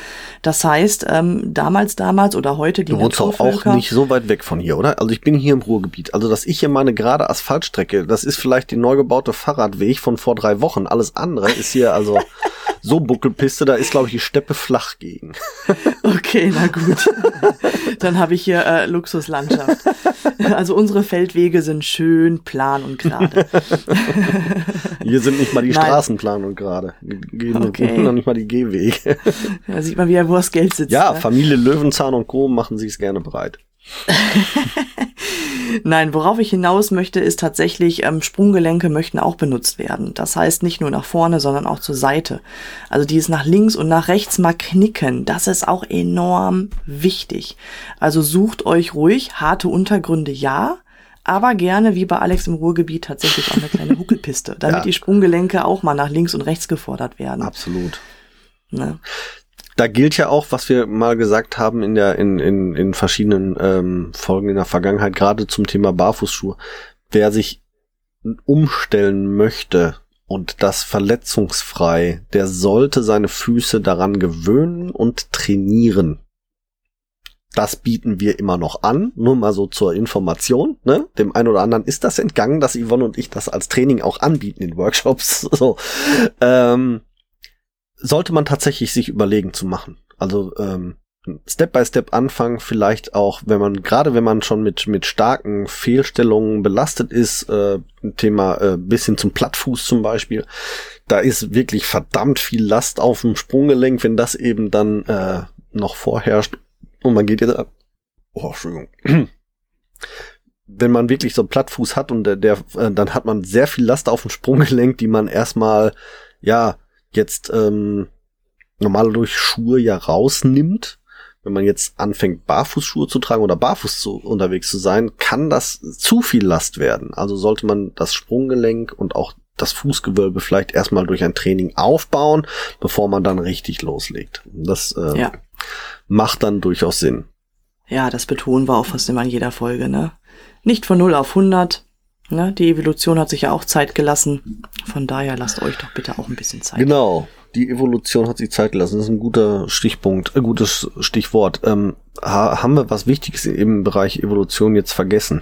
Das heißt, ähm, damals, damals oder heute die Du wohnst auch nicht so weit weg von hier, oder? Also ich bin hier im Ruhr Ruhrgebiet. Also, dass ich hier meine gerade Asphaltstrecke, das ist vielleicht die neu gebaute Fahrradweg von vor drei Wochen. Alles andere ist hier also so Buckelpiste, da ist, glaube ich, die Steppe flach gegen. Okay, na gut. Dann habe ich hier äh, Luxuslandschaft. Also unsere Feldwege sind schön plan und gerade. Hier sind nicht mal die Nein. Straßen plan und gerade. Okay. noch nicht mal die Gehwege. Da sieht man wieder, wo das Geld sitzt. Ja, ne? Familie Löwenzahn und Co. machen sich es gerne bereit. Nein, worauf ich hinaus möchte, ist tatsächlich, ähm, Sprunggelenke möchten auch benutzt werden. Das heißt nicht nur nach vorne, sondern auch zur Seite. Also dieses nach links und nach rechts mal knicken, das ist auch enorm wichtig. Also sucht euch ruhig harte Untergründe, ja, aber gerne wie bei Alex im Ruhrgebiet tatsächlich auch eine kleine Huckelpiste, damit ja. die Sprunggelenke auch mal nach links und rechts gefordert werden. Absolut. Ne? Da gilt ja auch, was wir mal gesagt haben in der in in, in verschiedenen ähm, Folgen in der Vergangenheit, gerade zum Thema Barfußschuhe. Wer sich umstellen möchte und das verletzungsfrei, der sollte seine Füße daran gewöhnen und trainieren. Das bieten wir immer noch an, nur mal so zur Information. Ne? Dem einen oder anderen ist das entgangen, dass Yvonne und ich das als Training auch anbieten in Workshops. So. Ähm, sollte man tatsächlich sich überlegen zu machen. Also ähm, Step by Step anfangen, vielleicht auch, wenn man, gerade wenn man schon mit, mit starken Fehlstellungen belastet ist, äh, Thema äh, bis hin zum Plattfuß zum Beispiel, da ist wirklich verdammt viel Last auf dem Sprunggelenk, wenn das eben dann äh, noch vorherrscht. Und man geht jetzt, oh, Entschuldigung, wenn man wirklich so einen Plattfuß hat und der, der äh, dann hat man sehr viel Last auf dem Sprunggelenk, die man erstmal, ja, jetzt ähm, normal durch Schuhe ja rausnimmt, wenn man jetzt anfängt, Barfußschuhe zu tragen oder barfuß zu, unterwegs zu sein, kann das zu viel Last werden. Also sollte man das Sprunggelenk und auch das Fußgewölbe vielleicht erstmal durch ein Training aufbauen, bevor man dann richtig loslegt. Das äh, ja. macht dann durchaus Sinn. Ja, das betonen wir auch fast immer in jeder Folge, ne? Nicht von 0 auf 100, Ne? Die Evolution hat sich ja auch Zeit gelassen. Von daher lasst euch doch bitte auch ein bisschen Zeit. Genau. Die Evolution hat sich Zeit gelassen. Das ist ein guter Stichpunkt, ein gutes Stichwort. Ähm, haben wir was Wichtiges im Bereich Evolution jetzt vergessen?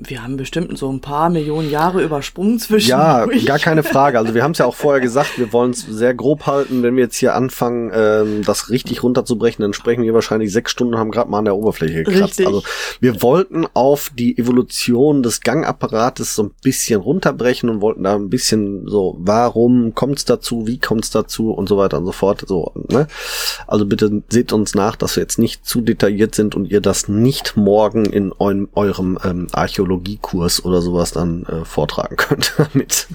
Wir haben bestimmt so ein paar Millionen Jahre übersprungen zwischen. Ja, gar keine Frage. Also wir haben es ja auch vorher gesagt, wir wollen es sehr grob halten. Wenn wir jetzt hier anfangen, ähm, das richtig runterzubrechen, dann sprechen wir wahrscheinlich sechs Stunden, haben gerade mal an der Oberfläche gekratzt. Richtig. Also wir wollten auf die Evolution des Gangapparates so ein bisschen runterbrechen und wollten da ein bisschen so, warum kommt es dazu, wie kommt es dazu und so weiter und so fort. So, ne? Also bitte seht uns nach, dass wir jetzt nicht zu detailliert sind und ihr das nicht morgen in eu eurem ähm, Archäologie Biologiekurs oder sowas dann äh, vortragen könnte mit.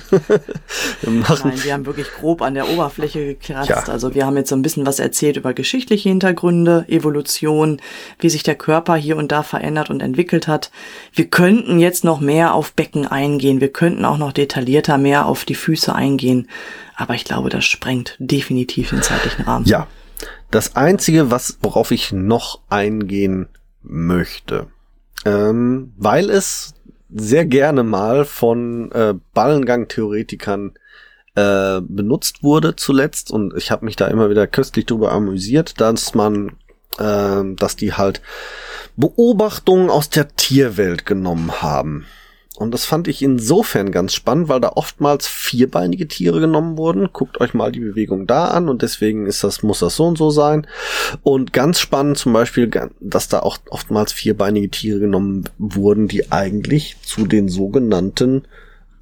Nein, wir haben wirklich grob an der Oberfläche gekratzt. Ja. Also wir haben jetzt so ein bisschen was erzählt über geschichtliche Hintergründe, Evolution, wie sich der Körper hier und da verändert und entwickelt hat. Wir könnten jetzt noch mehr auf Becken eingehen. Wir könnten auch noch detaillierter mehr auf die Füße eingehen. Aber ich glaube, das sprengt definitiv den zeitlichen Rahmen. Ja. Das einzige, was, worauf ich noch eingehen möchte, ähm, weil es sehr gerne mal von äh, Ballengang-Theoretikern äh, benutzt wurde zuletzt und ich habe mich da immer wieder köstlich drüber amüsiert, dass man, äh, dass die halt Beobachtungen aus der Tierwelt genommen haben. Und das fand ich insofern ganz spannend, weil da oftmals vierbeinige Tiere genommen wurden. Guckt euch mal die Bewegung da an und deswegen ist das, muss das so und so sein. Und ganz spannend zum Beispiel, dass da auch oftmals vierbeinige Tiere genommen wurden, die eigentlich zu den sogenannten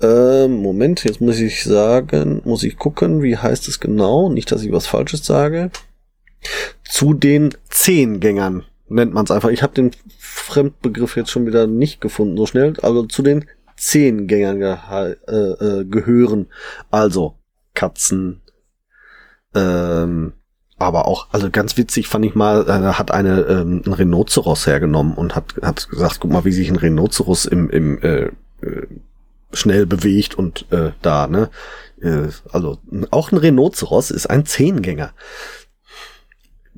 äh, Moment, jetzt muss ich sagen, muss ich gucken, wie heißt es genau? Nicht, dass ich was Falsches sage. Zu den Zehngängern nennt man es einfach. Ich habe den Fremdbegriff jetzt schon wieder nicht gefunden so schnell. Also zu den Zehngängern ge äh, äh, gehören also Katzen, ähm, aber auch, also ganz witzig fand ich mal, äh, hat eine ähm, ein Rhinoceros hergenommen und hat, hat gesagt, guck mal, wie sich ein Rhinoceros im, im äh, äh, schnell bewegt und äh, da, ne? Äh, also auch ein Rhinoceros ist ein Zehngänger.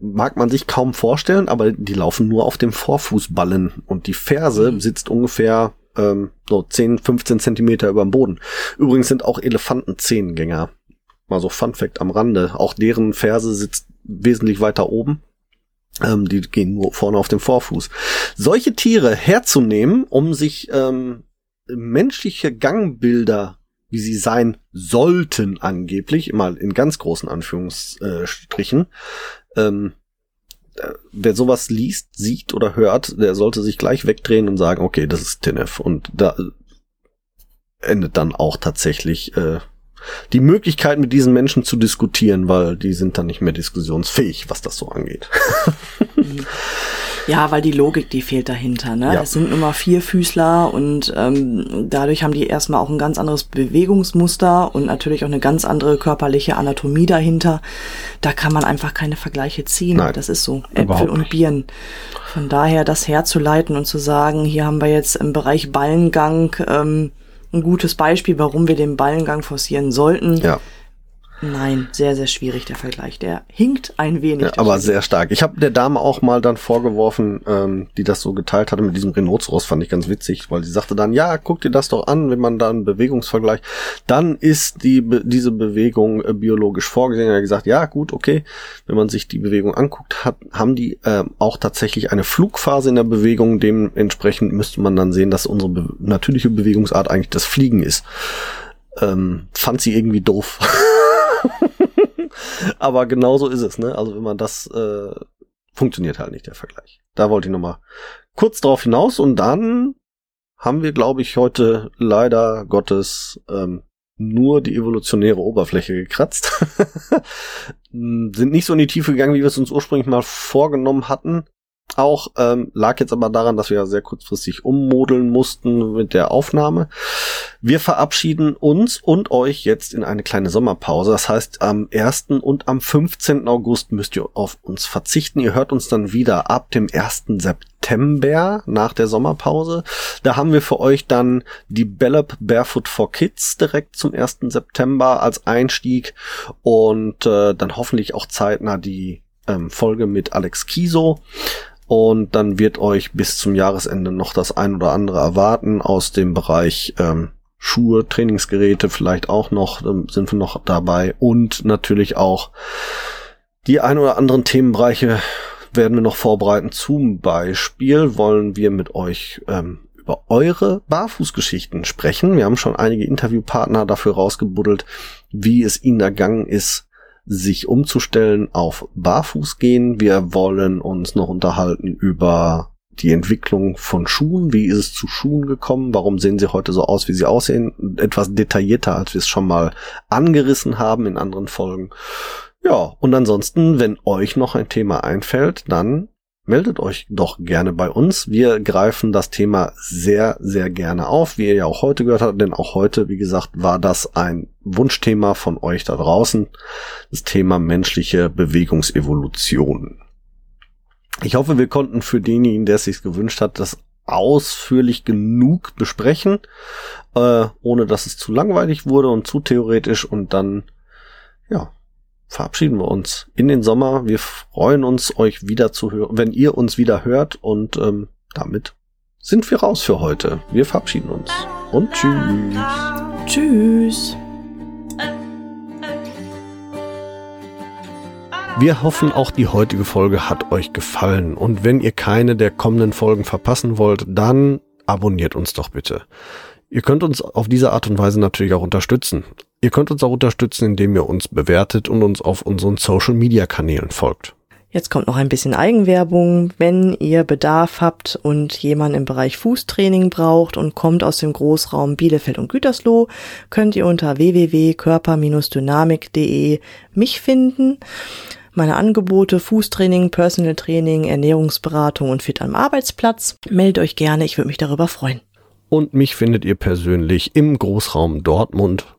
Mag man sich kaum vorstellen, aber die laufen nur auf dem Vorfußballen und die Ferse mhm. sitzt ungefähr ähm, so 10, 15 Zentimeter über dem Boden. Übrigens sind auch Elefanten Zehengänger. Mal so Fun Fact am Rande. Auch deren Ferse sitzt wesentlich weiter oben. Ähm, die gehen nur vorne auf dem Vorfuß. Solche Tiere herzunehmen, um sich ähm, menschliche Gangbilder, wie sie sein sollten angeblich, mal in ganz großen Anführungsstrichen, ähm, äh, wer sowas liest, sieht oder hört, der sollte sich gleich wegdrehen und sagen, okay, das ist Tinef. Und da endet dann auch tatsächlich äh, die Möglichkeit, mit diesen Menschen zu diskutieren, weil die sind dann nicht mehr diskussionsfähig, was das so angeht. Ja, weil die Logik, die fehlt dahinter. Ne? Ja. Das sind immer Vierfüßler und ähm, dadurch haben die erstmal auch ein ganz anderes Bewegungsmuster und natürlich auch eine ganz andere körperliche Anatomie dahinter. Da kann man einfach keine Vergleiche ziehen. Nein, das ist so. Äpfel und Birnen. Von daher das herzuleiten und zu sagen, hier haben wir jetzt im Bereich Ballengang ähm, ein gutes Beispiel, warum wir den Ballengang forcieren sollten. Ja. Nein, sehr, sehr schwierig der Vergleich. Der hinkt ein wenig. Ja, aber sehr stark. Ich habe der Dame auch mal dann vorgeworfen, ähm, die das so geteilt hatte mit diesem Rhinoceros, fand ich ganz witzig, weil sie sagte dann, ja, guck dir das doch an, wenn man da einen Bewegungsvergleich, dann ist die diese Bewegung äh, biologisch vorgesehen. Er hat gesagt, ja, gut, okay, wenn man sich die Bewegung anguckt, hat, haben die äh, auch tatsächlich eine Flugphase in der Bewegung. Dementsprechend müsste man dann sehen, dass unsere be natürliche Bewegungsart eigentlich das Fliegen ist. Ähm, fand sie irgendwie doof. Aber genauso ist es, ne? Also wenn man das äh, funktioniert halt nicht der Vergleich. Da wollte ich noch mal kurz drauf hinaus und dann haben wir, glaube ich, heute leider Gottes ähm, nur die evolutionäre Oberfläche gekratzt. Sind nicht so in die Tiefe gegangen, wie wir es uns ursprünglich mal vorgenommen hatten auch, ähm, lag jetzt aber daran, dass wir sehr kurzfristig ummodeln mussten mit der Aufnahme. Wir verabschieden uns und euch jetzt in eine kleine Sommerpause. Das heißt, am 1. und am 15. August müsst ihr auf uns verzichten. Ihr hört uns dann wieder ab dem 1. September nach der Sommerpause. Da haben wir für euch dann die Bellop Barefoot for Kids direkt zum 1. September als Einstieg und äh, dann hoffentlich auch zeitnah die ähm, Folge mit Alex Kiso. Und dann wird euch bis zum Jahresende noch das ein oder andere erwarten aus dem Bereich ähm, Schuhe, Trainingsgeräte vielleicht auch noch, ähm, sind wir noch dabei. Und natürlich auch die ein oder anderen Themenbereiche werden wir noch vorbereiten. Zum Beispiel wollen wir mit euch ähm, über eure Barfußgeschichten sprechen. Wir haben schon einige Interviewpartner dafür rausgebuddelt, wie es ihnen ergangen ist, sich umzustellen auf Barfußgehen. Wir wollen uns noch unterhalten über die Entwicklung von Schuhen. Wie ist es zu Schuhen gekommen? Warum sehen sie heute so aus, wie sie aussehen? Etwas detaillierter, als wir es schon mal angerissen haben in anderen Folgen. Ja, und ansonsten, wenn euch noch ein Thema einfällt, dann meldet euch doch gerne bei uns. Wir greifen das Thema sehr, sehr gerne auf, wie ihr ja auch heute gehört habt, denn auch heute, wie gesagt, war das ein Wunschthema von euch da draußen, das Thema menschliche Bewegungsevolution. Ich hoffe, wir konnten für denjenigen, der es sich gewünscht hat, das ausführlich genug besprechen, äh, ohne dass es zu langweilig wurde und zu theoretisch und dann, ja, verabschieden wir uns in den Sommer. Wir freuen uns, euch wieder zu hören, wenn ihr uns wieder hört und ähm, damit sind wir raus für heute. Wir verabschieden uns und tschüss. Tschüss. Wir hoffen, auch die heutige Folge hat euch gefallen. Und wenn ihr keine der kommenden Folgen verpassen wollt, dann abonniert uns doch bitte. Ihr könnt uns auf diese Art und Weise natürlich auch unterstützen. Ihr könnt uns auch unterstützen, indem ihr uns bewertet und uns auf unseren Social Media Kanälen folgt. Jetzt kommt noch ein bisschen Eigenwerbung. Wenn ihr Bedarf habt und jemand im Bereich Fußtraining braucht und kommt aus dem Großraum Bielefeld und Gütersloh, könnt ihr unter www.körper-dynamik.de mich finden. Meine Angebote Fußtraining, Personal Training, Ernährungsberatung und Fit am Arbeitsplatz. Meldet euch gerne, ich würde mich darüber freuen. Und mich findet ihr persönlich im Großraum Dortmund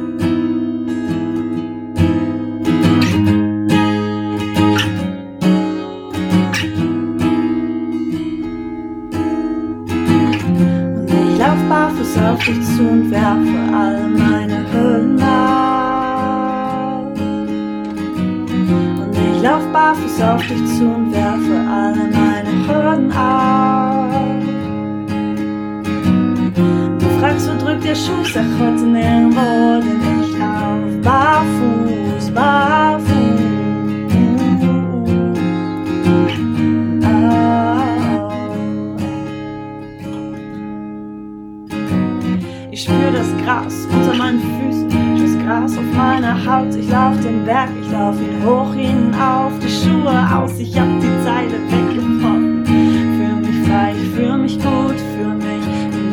Lauf barfuß auf dich zu und werfe alle meine Hürden ab. Du fragst, wo drückt der Schuh? Sag heute nirgendwo, denn ich lauf barfuß, barfuß. Gras unter meinen Füßen, das Gras auf meiner Haut. Ich lauf den Berg, ich lauf ihn hoch hinauf, die Schuhe aus, ich hab die Zeile weggebrochen. Für mich frei, ich fühl mich gut, für mich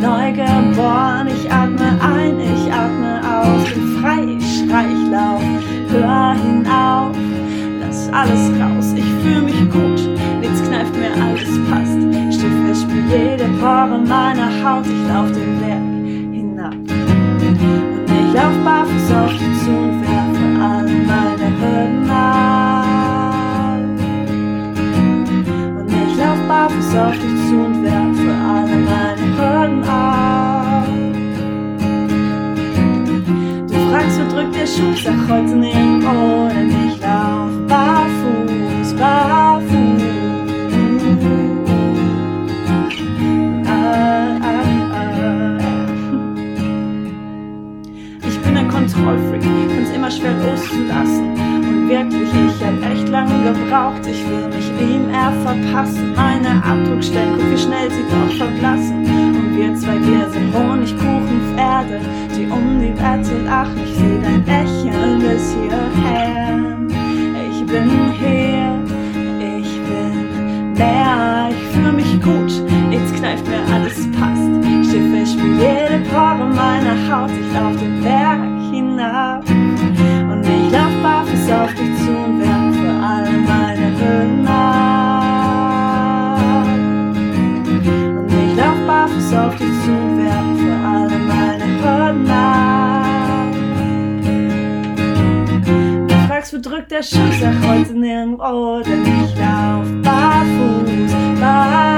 neu geboren. Ich atme ein, ich atme aus, bin frei, ich schrei, ich lauf, hör hinauf, lass alles raus, ich fühl mich gut, nichts kneift mir, alles passt. Steh fest, spür jede Pore meiner Haut, ich lauf den Berg lauf barfuß auf dich zu und werfe alle meine Hürden ab. Und ich lauf barfuß auf dich zu und werfe alle meine Hürden ab. Du fragst, wo drückt der Schuh? Sag heute nirgendwo, denn ich ich will mich ihm eher verpassen. Meine Abdruckstellen, guck wie schnell sie doch verblassen. Und wir zwei, wir sind Honigkuchenpferde, die um die Wette lachen. Ich seh dein Lächeln bis hierher. Ich bin hier, ich bin mehr, ich fühl mich gut, nichts kneift mir, alles passt. Schiffe, spiel jede Pore meiner Haut, ich lauf den Berg hinab. Und ich lauf barfuß auf dich Drückt der Schuh? Heute nirgendwo, denn ich lauf barfuß, barfuß.